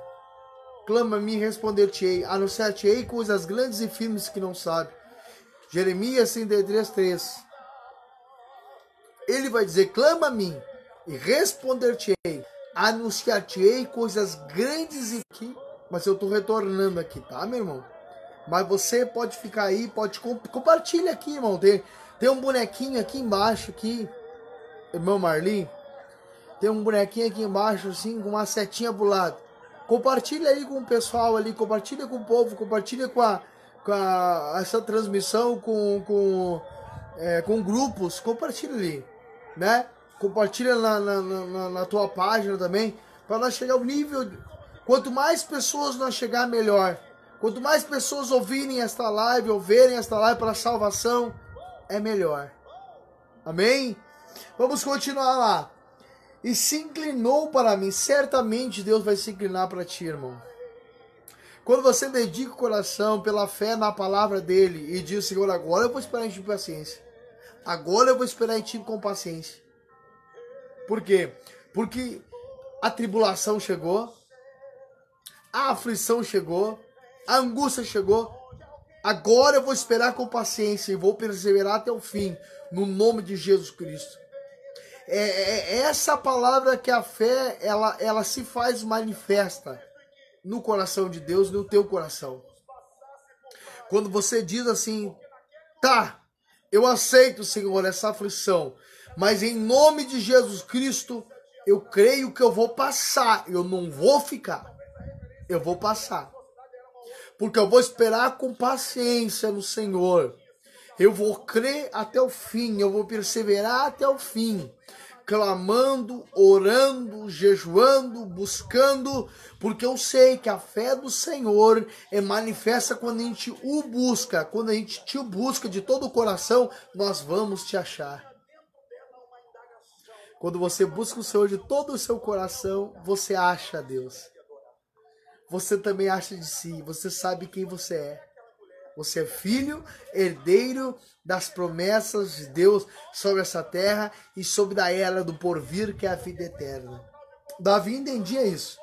Clama a mim e responder-te-ei. Anunciar-te-ei coisas grandes e firmes que não sabe. Jeremias 33, 3. Ele vai dizer: clama a mim e responder-te-ei. Anunciar-te-ei coisas grandes e que. Mas eu estou retornando aqui, tá, meu irmão? Mas você pode ficar aí, pode comp aqui, irmão. Tem, tem um bonequinho aqui embaixo, aqui, irmão Marlin. Tem um bonequinho aqui embaixo, assim, com uma setinha pro lado. Compartilha aí com o pessoal ali, compartilha com o povo, compartilha com a, com a, essa transmissão com, com, é, com grupos, compartilha ali, né? Compartilha na, na, na, na tua página também, para nós chegar ao nível. Quanto mais pessoas nós chegar, melhor. Quanto mais pessoas ouvirem esta live, ouvirem esta live para salvação, é melhor. Amém? Vamos continuar lá. E se inclinou para mim. Certamente Deus vai se inclinar para ti, irmão. Quando você dedica o coração pela fé na palavra dele e diz, Senhor, agora eu vou esperar em ti com paciência. Agora eu vou esperar em ti com paciência. Por quê? Porque a tribulação chegou, a aflição chegou, a angústia chegou. Agora eu vou esperar com paciência e vou perseverar até o fim, no nome de Jesus Cristo. É, é, é essa palavra que a fé ela, ela se faz manifesta no coração de Deus, no teu coração. Quando você diz assim, tá, eu aceito, Senhor, essa aflição, mas em nome de Jesus Cristo, eu creio que eu vou passar, eu não vou ficar, eu vou passar porque eu vou esperar com paciência no Senhor. Eu vou crer até o fim, eu vou perseverar até o fim, clamando, orando, jejuando, buscando, porque eu sei que a fé do Senhor é manifesta quando a gente o busca, quando a gente te busca de todo o coração, nós vamos te achar. Quando você busca o Senhor de todo o seu coração, você acha Deus você também acha de si, você sabe quem você é. Você é filho, herdeiro das promessas de Deus sobre essa terra e sobre da era do porvir, que é a vida eterna. Davi entendia isso.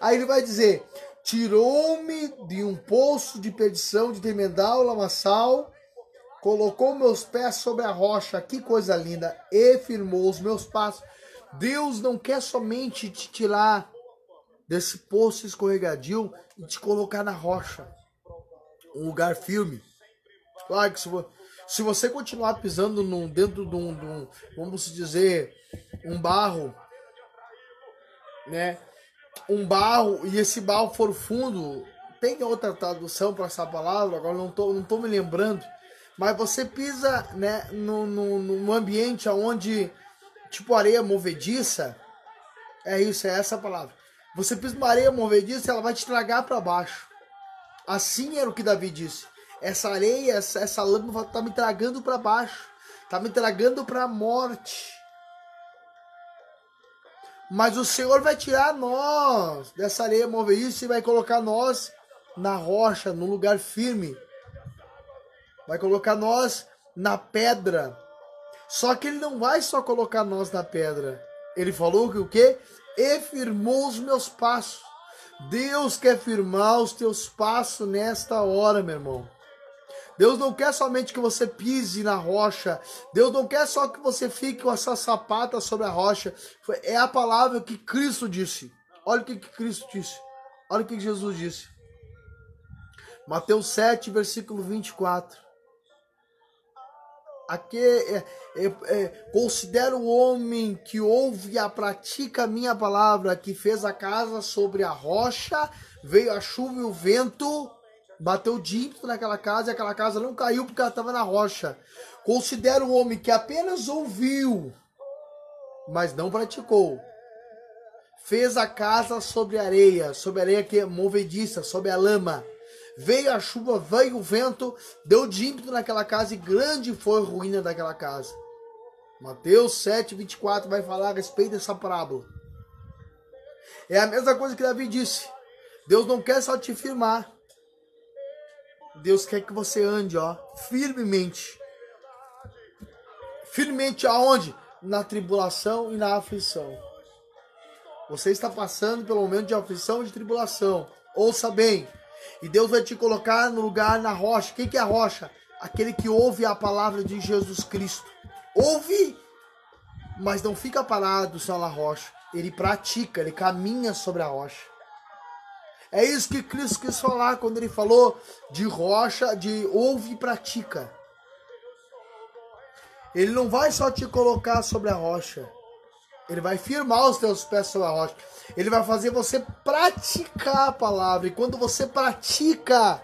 Aí ele vai dizer: Tirou-me de um poço de perdição, de tremendal lamaçal, colocou meus pés sobre a rocha, que coisa linda, e firmou os meus passos. Deus não quer somente te tirar desse poço escorregadio e te colocar na rocha. Um lugar firme. Claro que se, se você continuar pisando num, dentro de um, de um, vamos dizer, um barro, né? Um barro, e esse barro for fundo, tem outra tradução para essa palavra, agora não tô, não tô me lembrando. Mas você pisa né, no, no ambiente onde, tipo areia movediça, é isso, é essa palavra. Você pisa uma areia movediça, ela vai te tragar para baixo. Assim era o que Davi disse. Essa areia, essa, essa lama está me tragando para baixo. Está me tragando para a morte. Mas o Senhor vai tirar nós dessa areia movediça e vai colocar nós na rocha, num lugar firme. Vai colocar nós na pedra. Só que ele não vai só colocar nós na pedra. Ele falou que o quê? e firmou os meus passos. Deus quer firmar os teus passos nesta hora, meu irmão. Deus não quer somente que você pise na rocha. Deus não quer só que você fique com essa sapata sobre a rocha. É a palavra que Cristo disse. Olha o que Cristo disse. Olha o que Jesus disse. Mateus 7, versículo 24. Aqui é, é, é, considera o homem que ouve e a pratica a minha palavra, que fez a casa sobre a rocha, veio a chuva e o vento, bateu dímpito naquela casa e aquela casa não caiu porque ela estava na rocha. Considera o homem que apenas ouviu, mas não praticou. Fez a casa sobre areia, sobre areia que é movediça, sobre a lama Veio a chuva, veio o vento, deu de ímpeto naquela casa e grande foi a ruína daquela casa. Mateus 7, 24 vai falar a respeito dessa parábola. É a mesma coisa que Davi disse. Deus não quer só te firmar. Deus quer que você ande, ó, firmemente. Firmemente aonde? Na tribulação e na aflição. Você está passando pelo momento de aflição e de tribulação. Ouça bem, e Deus vai te colocar no lugar na rocha. Quem que é a rocha? Aquele que ouve a palavra de Jesus Cristo. Ouve, mas não fica parado só na rocha. Ele pratica, ele caminha sobre a rocha. É isso que Cristo quis falar quando ele falou de rocha, de ouve e pratica. Ele não vai só te colocar sobre a rocha. Ele vai firmar os teus pés sobre a rocha. Ele vai fazer você praticar a palavra. E quando você pratica,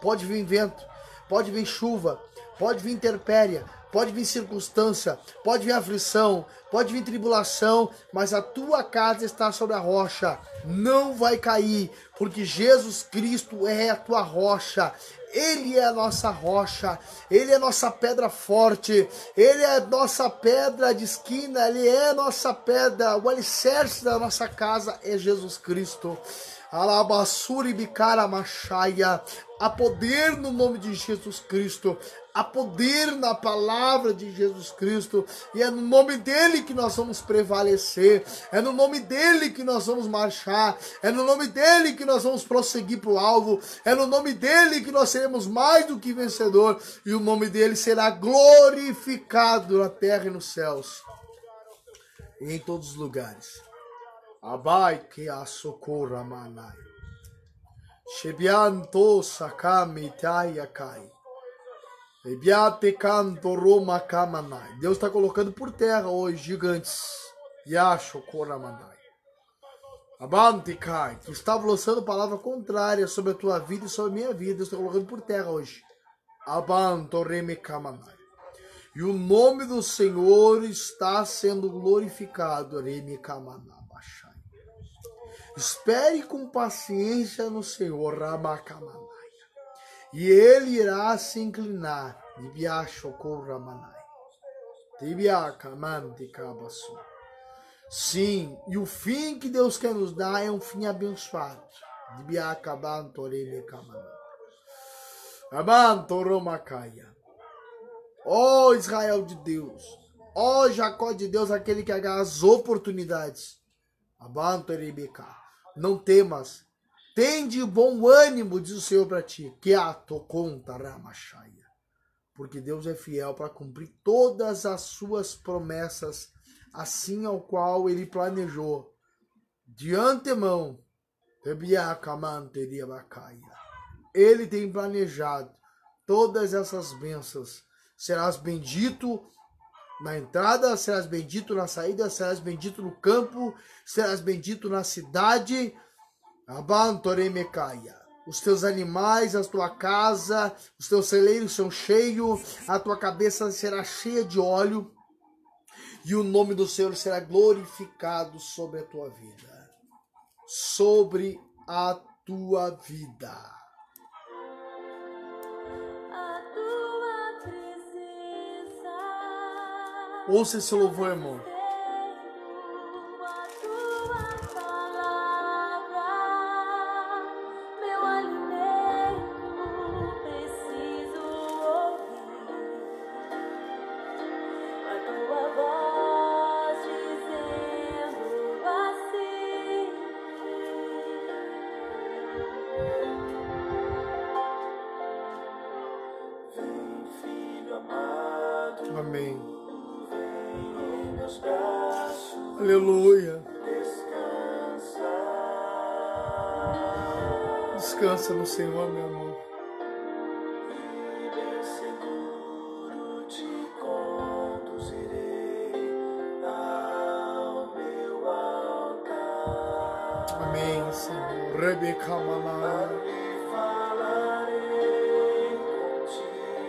pode vir vento, pode vir chuva, pode vir interpéria, pode vir circunstância, pode vir aflição, pode vir tribulação, mas a tua casa está sobre a rocha, não vai cair, porque Jesus Cristo é a tua rocha, ele é a nossa rocha, Ele é a nossa pedra forte, Ele é a nossa pedra de esquina, Ele é a nossa pedra, o alicerce da nossa casa é Jesus Cristo. Alabassuri bicara machaia. Há poder no nome de Jesus Cristo. Há poder na palavra de Jesus Cristo. E é no nome dele que nós vamos prevalecer. É no nome dele que nós vamos marchar. É no nome dele que nós vamos prosseguir para o alvo. É no nome dele que nós seremos mais do que vencedor. E o nome dele será glorificado na terra e nos céus. E em todos os lugares. Abai que a socorra manai. Shebianto sakami taiakai. Deus está colocando por terra hoje gigantes. Yasho koramanai. Abante kai, que estava lançando palavra contrária sobre a tua vida e sobre a minha vida. Deus está colocando por terra hoje. E o nome do Senhor está sendo glorificado. Espere com paciência no Senhor, Ramakamanaia. E ele irá se inclinar. Ramanai. Sim, e o fim que Deus quer nos dar é um fim abençoado. Ó oh, Israel de Deus, ó Jacó de Deus, aquele que agarra as oportunidades. Abanto não temas. Tende bom ânimo, diz o Senhor para ti. Que ato conta ramachaya. Porque Deus é fiel para cumprir todas as suas promessas, assim ao qual ele planejou. De antemão, ele tem planejado todas essas bênçãos. Serás bendito na entrada, serás bendito na saída, serás bendito no campo, serás bendito na cidade. Abantoremecaia. Os teus animais, a tua casa, os teus celeiros são cheios, a tua cabeça será cheia de óleo, e o nome do Senhor será glorificado sobre a tua vida. Sobre a tua vida. Ouça esse louvor, irmão.
Descansa no Senhor, meu irmão.
seguro te conduzirei ao meu altar.
Amém, Senhor. Rebeca Malá.
E falarei contigo.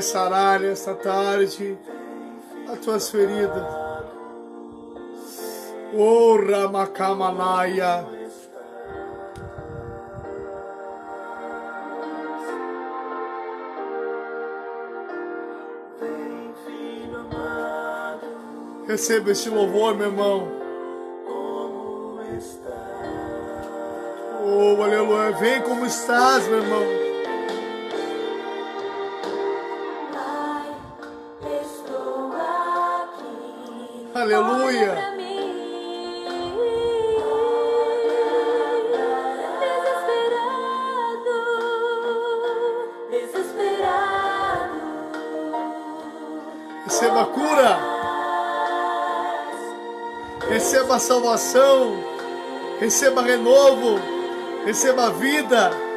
Vai sarar nesta tarde as tuas feridas. Oh,
amado,
Receba este louvor, meu irmão. Oh, aleluia. Vem como estás, meu irmão. Aleluia. Receba a cura. Receba a salvação. Receba renovo. Receba a vida.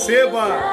Receba.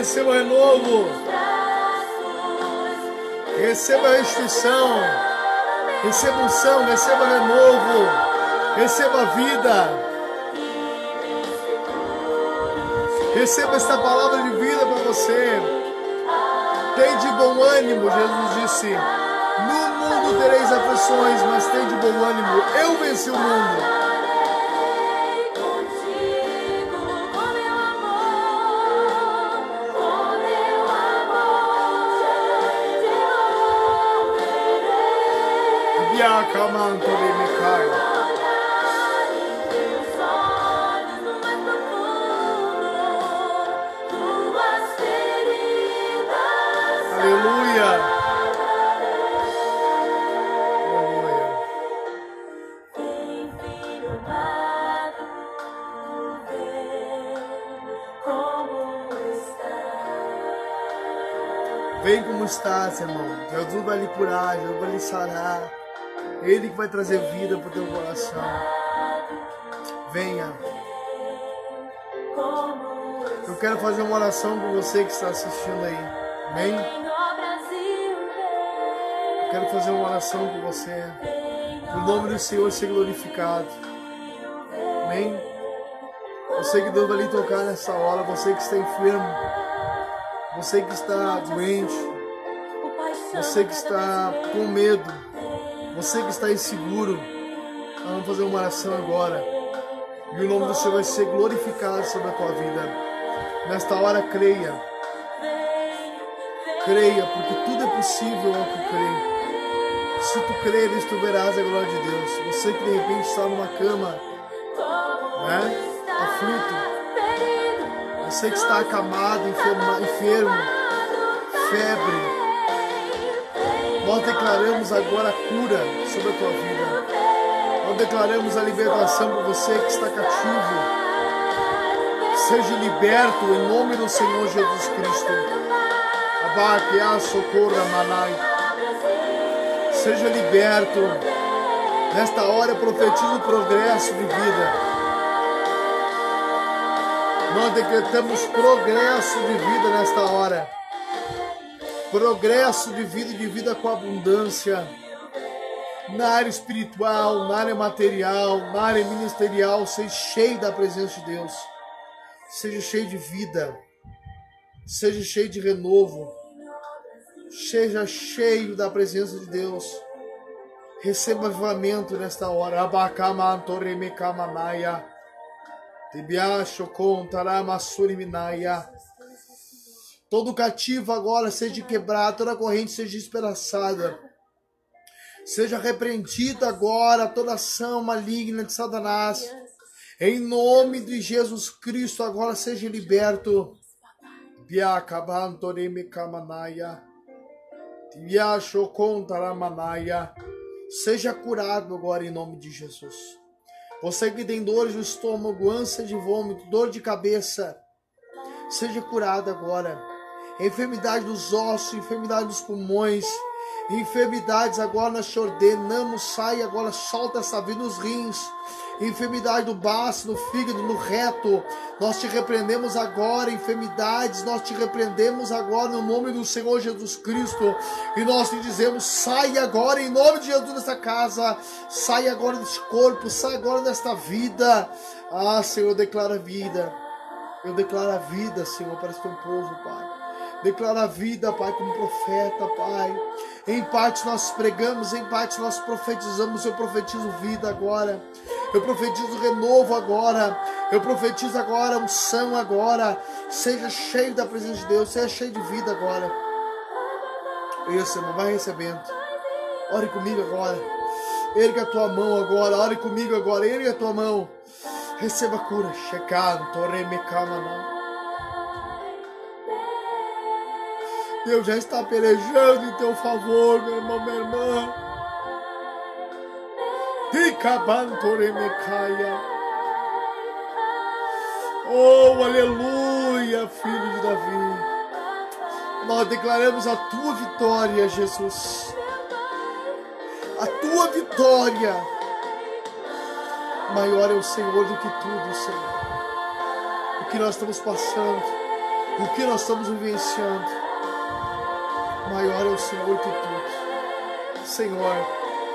Receba o renovo,
Braços,
receba a restituição, receba unção, receba renovo, receba vida. Receba esta palavra de vida para você. Tem de bom ânimo, Jesus disse. No mundo tereis aflições, mas tem de bom ânimo. Eu venci o mundo. Aleluia.
Como estás.
Vem como estás, irmão. Jesus vai lhe curar, Jesus vai lhe sarar. Ele que vai trazer vida para o teu coração. Venha. Eu quero fazer uma oração com você que está assistindo aí. Amém? Eu quero fazer uma oração com você. O nome do Senhor ser glorificado. Amém? Você que Deus vai lhe tocar nessa hora. Você que está enfermo. Você que está doente. Você que está com medo. Você que está inseguro. Vamos fazer uma oração agora. E o nome do Senhor vai ser glorificado sobre a tua vida.
Nesta hora, creia. Creia, porque tudo é possível ao que crê. Se tu creres, tu verás a glória de Deus. Você que de repente está numa cama, né? Aflito. Você que está acamado, enfermo, febre. Nós declaramos agora a cura sobre a tua vida. Nós declaramos a libertação para você que está cativo. Seja liberto em nome do Senhor Jesus Cristo. Abaqueá, socorra, manai. Seja liberto. Nesta hora eu profetizo progresso de vida. Nós decretamos progresso de vida nesta hora. Progresso de vida e de vida com abundância. Na área espiritual, na área material, na área ministerial, seja cheio da presença de Deus. Seja cheio de vida. Seja cheio de renovo. Seja cheio da presença de Deus. Receba avivamento nesta hora. Abacamantoremecamanaya. Tibiachocontaramassuriminaya. Todo cativo agora seja quebrado, toda corrente seja despedaçada. Seja repreendida agora toda ação maligna de Satanás. Em nome de Jesus Cristo, agora seja liberto. Seja curado agora em nome de Jesus. Você que tem dores no estômago, ânsia de vômito, dor de cabeça, seja curado agora. Enfermidade dos ossos, enfermidade dos pulmões, enfermidades agora nós te ordenamos, sai agora, solta essa vida nos rins. Enfermidade do baço, no fígado, no reto, nós te repreendemos agora, enfermidades, nós te repreendemos agora no nome do Senhor Jesus Cristo, e nós te dizemos: sai agora em nome de Jesus desta casa, sai agora deste corpo, sai agora desta vida. Ah, Senhor, declara vida, eu declaro a vida, Senhor, para este teu povo, Pai. Declara a vida, Pai, como profeta, Pai. Em parte nós pregamos, em parte nós profetizamos. Eu profetizo vida agora. Eu profetizo renovo agora. Eu profetizo agora unção agora. Seja cheio da presença de Deus, seja cheio de vida agora. Isso, irmão, vai recebendo. Ore comigo agora. Erga a tua mão agora. Ore comigo agora. Erga a tua mão. Receba a cura. Checando, toremecamana. Deus já está pelejando em teu favor, meu irmão, minha irmã. Ikabantoremecaia. Oh, aleluia, filho de Davi. Nós declaramos a tua vitória, Jesus. A tua vitória. Maior é o Senhor do que tudo, Senhor. O que nós estamos passando, o que nós estamos vivenciando maior é o Senhor que tudo. Senhor,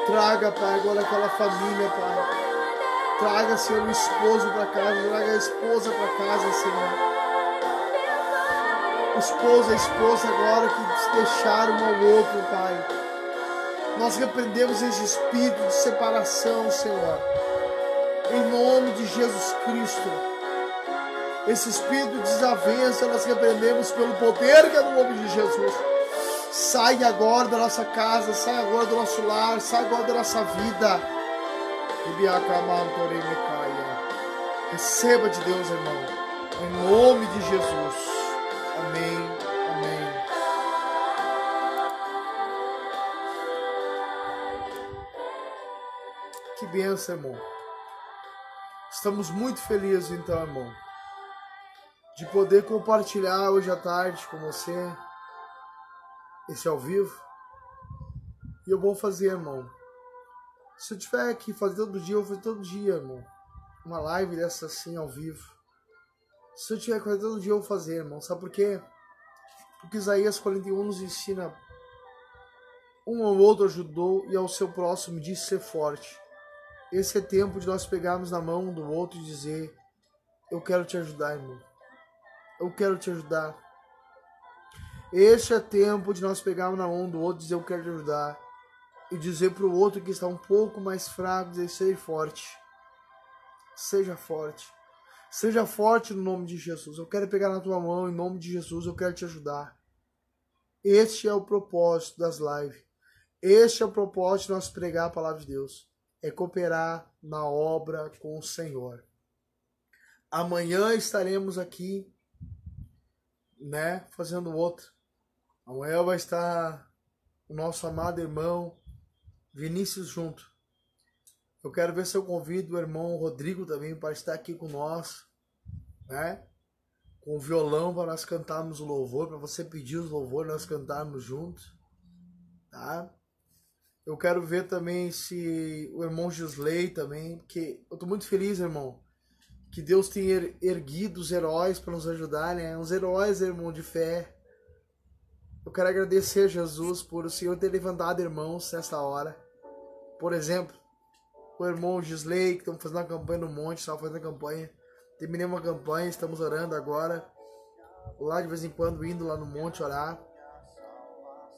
traga, Pai, agora aquela família, Pai. Traga, Senhor, o esposo para casa, traga a esposa para casa, Senhor. O esposo e a esposa agora que deixaram um ao outro, Pai. Nós repreendemos esse espírito de separação, Senhor. Em nome de Jesus Cristo. Esse espírito de desavença nós repreendemos pelo poder que é no nome de Jesus. Sai agora da nossa casa, sai agora do nosso lar, sai agora da nossa vida. Receba de Deus, irmão. Em nome de Jesus. Amém. Amém. Que benção, irmão. Estamos muito felizes, então, irmão, de poder compartilhar hoje à tarde com você esse ao vivo. E eu vou fazer, irmão. Se eu tiver que fazer todo dia, eu vou fazer todo dia, irmão. Uma live dessa assim ao vivo. Se eu tiver que fazer todo dia, eu vou fazer, irmão. Sabe por quê? Porque Isaías 41 nos ensina: um ao outro ajudou e ao seu próximo disse ser forte. Esse é tempo de nós pegarmos na mão do outro e dizer: Eu quero te ajudar, irmão. Eu quero te ajudar. Este é tempo de nós pegarmos na mão do outro dizer: Eu quero te ajudar. E dizer para o outro que está um pouco mais fraco: dizer, Seja forte. Seja forte. Seja forte no nome de Jesus. Eu quero pegar na tua mão em nome de Jesus. Eu quero te ajudar. Este é o propósito das lives. Este é o propósito de nós pregar a palavra de Deus. É cooperar na obra com o Senhor. Amanhã estaremos aqui, né, fazendo outro. Amanhã vai estar o nosso amado irmão Vinícius junto. Eu quero ver se eu convido o irmão Rodrigo também para estar aqui com nós, né? Com o violão para nós cantarmos o louvor, para você pedir os louvores, nós cantarmos juntos, tá? Eu quero ver também se o irmão Gisley também, porque eu tô muito feliz, irmão, que Deus tem er- erguido os heróis para nos ajudar, né? Uns heróis, irmão, de fé. Eu quero agradecer a Jesus por o Senhor ter levantado irmãos nessa hora. Por exemplo, o irmão Gisley, que estamos fazendo a campanha no monte, estava fazendo a campanha. Terminei uma campanha, estamos orando agora. Lá de vez em quando indo lá no monte orar.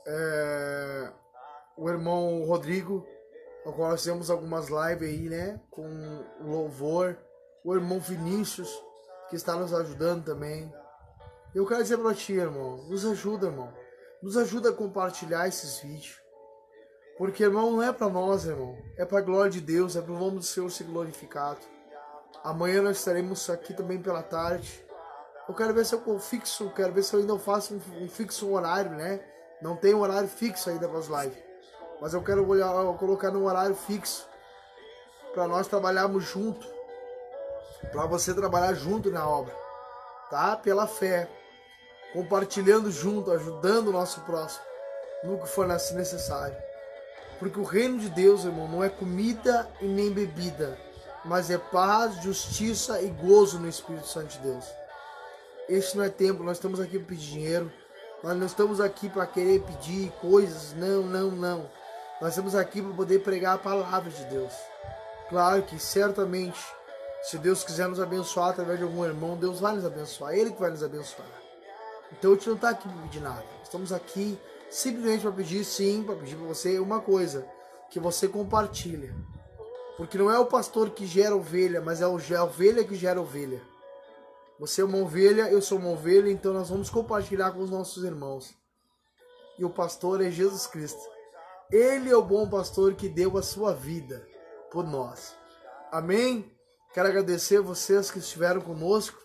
É, O irmão Rodrigo, ao qual nós temos algumas lives aí, né? Com louvor. O irmão Vinícius, que está nos ajudando também. Eu quero dizer para ti, irmão, nos ajuda, irmão. Nos ajuda a compartilhar esses vídeos. Porque, irmão, não é para nós, irmão. É para a glória de Deus, é para o nome do Senhor ser glorificado. Amanhã nós estaremos aqui também pela tarde. Eu quero ver se eu fixo, quero ver se eu ainda faço um, um fixo horário, né? Não tem um horário fixo ainda para as lives. Mas eu quero olhar, colocar num horário fixo para nós trabalharmos junto. Para você trabalhar junto na obra. Tá? Pela fé. Compartilhando junto, ajudando o nosso próximo. No que for necessário. Porque o reino de Deus, irmão, não é comida e nem bebida, mas é paz, justiça e gozo no Espírito Santo de Deus. Este não é tempo, nós estamos aqui para pedir dinheiro, nós não estamos aqui para querer pedir coisas, não, não, não. Nós estamos aqui para poder pregar a palavra de Deus. Claro que certamente, se Deus quiser nos abençoar através de algum irmão, Deus vai nos abençoar, Ele que vai nos abençoar. Então a gente não está aqui para pedir nada, estamos aqui simplesmente para pedir sim, para pedir para você uma coisa, que você compartilhe. Porque não é o pastor que gera ovelha, mas é é a ovelha que gera ovelha. Você é uma ovelha, eu sou uma ovelha, então nós vamos compartilhar com os nossos irmãos. E o pastor é Jesus Cristo. Ele é o bom pastor que deu a sua vida por nós. Amém? Quero agradecer vocês que estiveram conosco.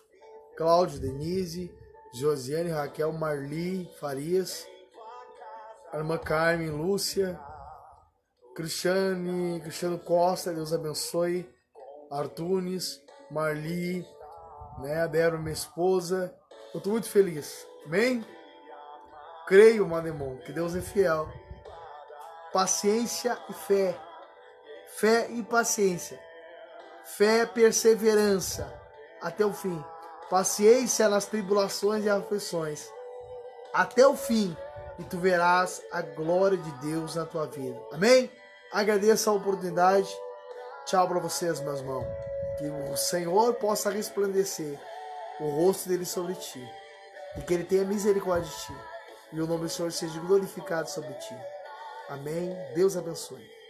Cláudio, Denise, Josiane, Raquel, Marli, Farias, a irmã Carmen, Lúcia, Cristiane, Cristiano Costa, Deus abençoe, Artunes, Marli, né, a Débora, minha esposa. Eu tô muito feliz, amém? Creio, Manemon, que Deus é fiel. Paciência e fé. Fé e paciência. Fé, perseverança até o fim. Paciência nas tribulações e aflições. Até o fim. E tu verás a glória de Deus na tua vida. Amém? Agradeço a oportunidade. Tchau para vocês, meus irmãos. Que o Senhor possa resplandecer o rosto dele sobre ti. E que ele tenha misericórdia de ti. E o nome do Senhor seja glorificado sobre ti. Amém. Deus abençoe.